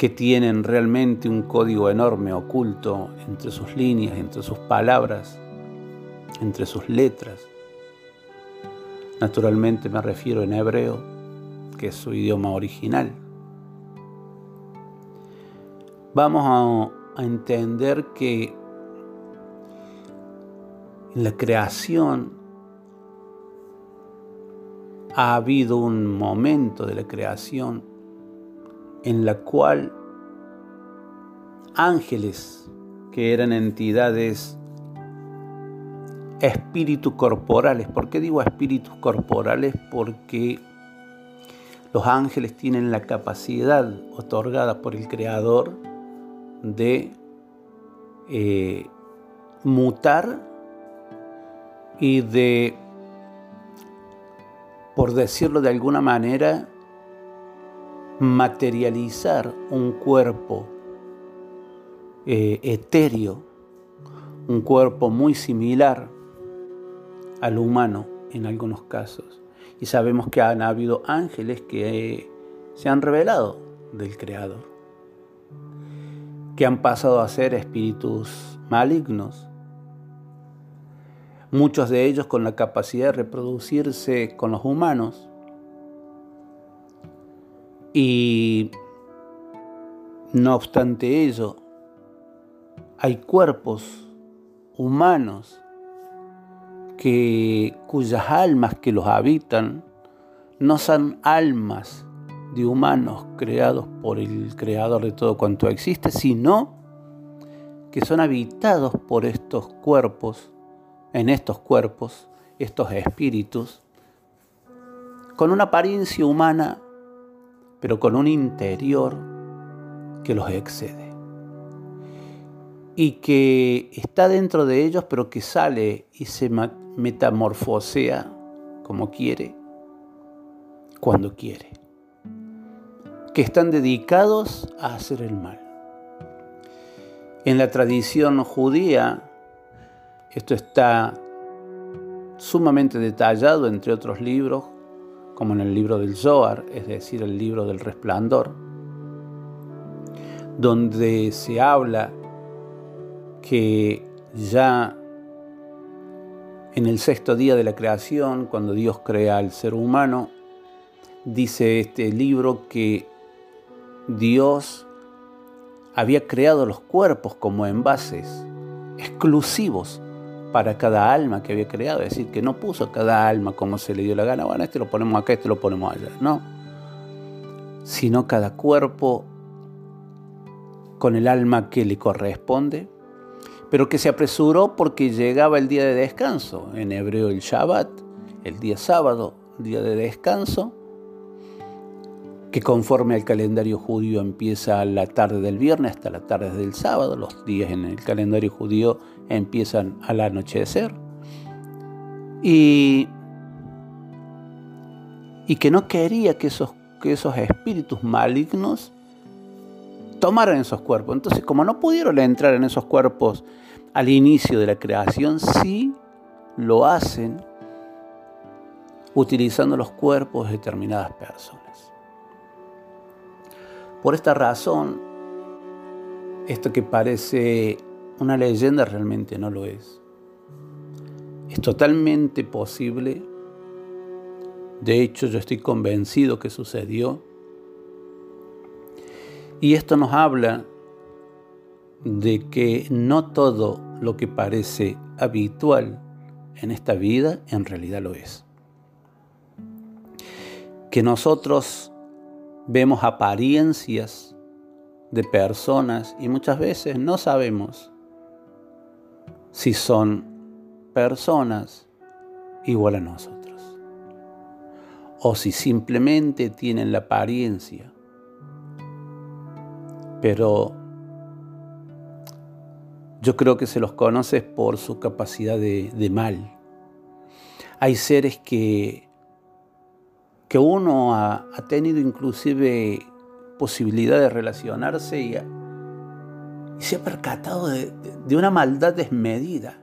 que tienen realmente un código enorme oculto entre sus líneas, entre sus palabras, entre sus letras. Naturalmente me refiero en hebreo, que es su idioma original. Vamos a, entender que en la creación ha habido un momento de la creación en la cual ángeles, que eran entidades espíritus corporales, ¿por qué digo espíritus corporales? Porque los ángeles tienen la capacidad otorgada por el Creador de eh, mutar y de, por decirlo de alguna manera, materializar un cuerpo eh, etéreo, un cuerpo muy similar al humano en algunos casos. Y sabemos que han habido ángeles que eh, se han revelado del Creador, que han pasado a ser espíritus malignos, muchos de ellos con la capacidad de reproducirse con los humanos, y no obstante ello, hay cuerpos humanos que, cuyas almas que los habitan no son almas de humanos creados por el creador de todo cuanto existe, sino que son habitados por estos cuerpos, en estos cuerpos, estos espíritus, con una apariencia humana pero con un interior que los excede. Y que está dentro de ellos, pero que sale y se metamorfosea como quiere, cuando quiere. Que están dedicados a hacer el mal. En la tradición judía, esto está sumamente detallado, entre otros libros, como en el libro del Zohar, es decir, el libro del resplandor, donde se habla que ya en el sexto día de la creación, cuando Dios crea al ser humano, dice este libro que Dios había creado los cuerpos como envases exclusivos para cada alma que había creado, es decir, que no puso cada alma como se le dio la gana, bueno, este lo ponemos acá, este lo ponemos allá, no, sino cada cuerpo con el alma que le corresponde, pero que se apresuró porque llegaba el día de descanso, en hebreo el Shabbat, el día sábado, día de descanso, que conforme al calendario judío empieza la tarde del viernes hasta la tarde del sábado, los días en el calendario judío empiezan al anochecer, y, y que no quería que esos, que esos espíritus malignos tomaran esos cuerpos. Entonces, como no pudieron entrar en esos cuerpos al inicio de la creación, sí lo hacen utilizando los cuerpos de determinadas personas. Por esta razón, esto que parece una leyenda realmente no lo es. Es totalmente posible, de hecho yo estoy convencido que sucedió, y esto nos habla de que no todo lo que parece habitual en esta vida en realidad lo es. Que nosotros vemos apariencias de personas y muchas veces no sabemos si son personas igual a nosotros o si simplemente tienen la apariencia. Pero yo creo que se los conoce por su capacidad de, mal. Hay seres que que uno ha, tenido inclusive posibilidad de relacionarse y, se ha percatado de, una maldad desmedida,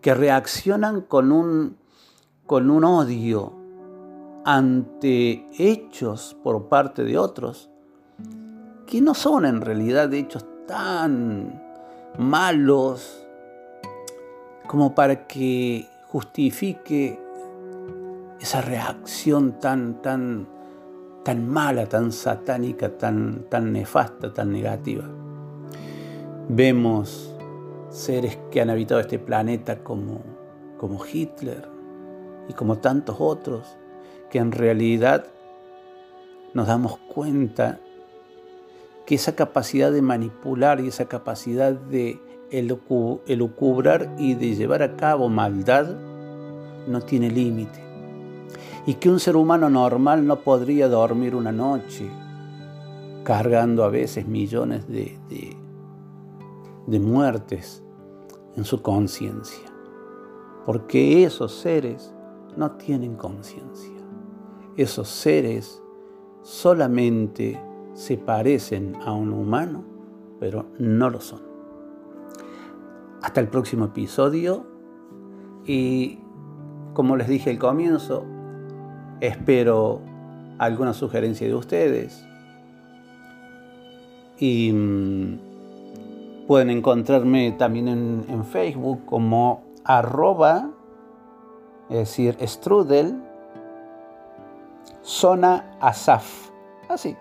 que reaccionan con un, con un odio ante hechos por parte de otros que no son en realidad hechos tan malos como para que justifique esa reacción tan, tan, tan mala, tan satánica, tan, tan nefasta, tan negativa. Vemos seres que han habitado este planeta como, como Hitler y como tantos otros, que en realidad nos damos cuenta que esa capacidad de manipular y esa capacidad de elucubrar y de llevar a cabo maldad no tiene límite. Y que un ser humano normal no podría dormir una noche cargando a veces millones de, de, de muertes en su conciencia. Porque esos seres no tienen conciencia. Esos seres solamente se parecen a un humano, pero no lo son. Hasta el próximo episodio y como les dije al comienzo, espero alguna sugerencia de ustedes y mm, pueden encontrarme también en, Facebook como arroba, es decir, strudel, zona asaf. Así,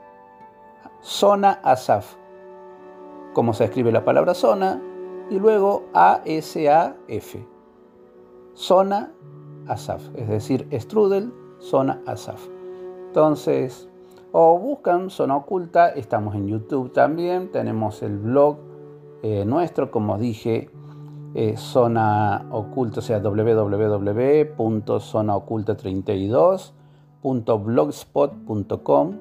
Zona Asaf. Como se escribe la palabra zona y luego A-S-A-F. Zona Asaf, es decir, Strudel, Zona Asaf. Entonces, o buscan Zona Oculta, estamos en YouTube también, tenemos el blog eh, nuestro, como dije, eh, Zona Oculta, o sea, www.zonaoculta32.blogspot.com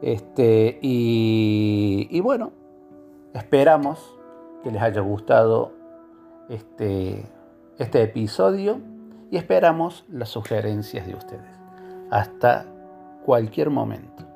este, y, bueno, esperamos que les haya gustado este, este episodio y esperamos las sugerencias de ustedes. Hasta cualquier momento.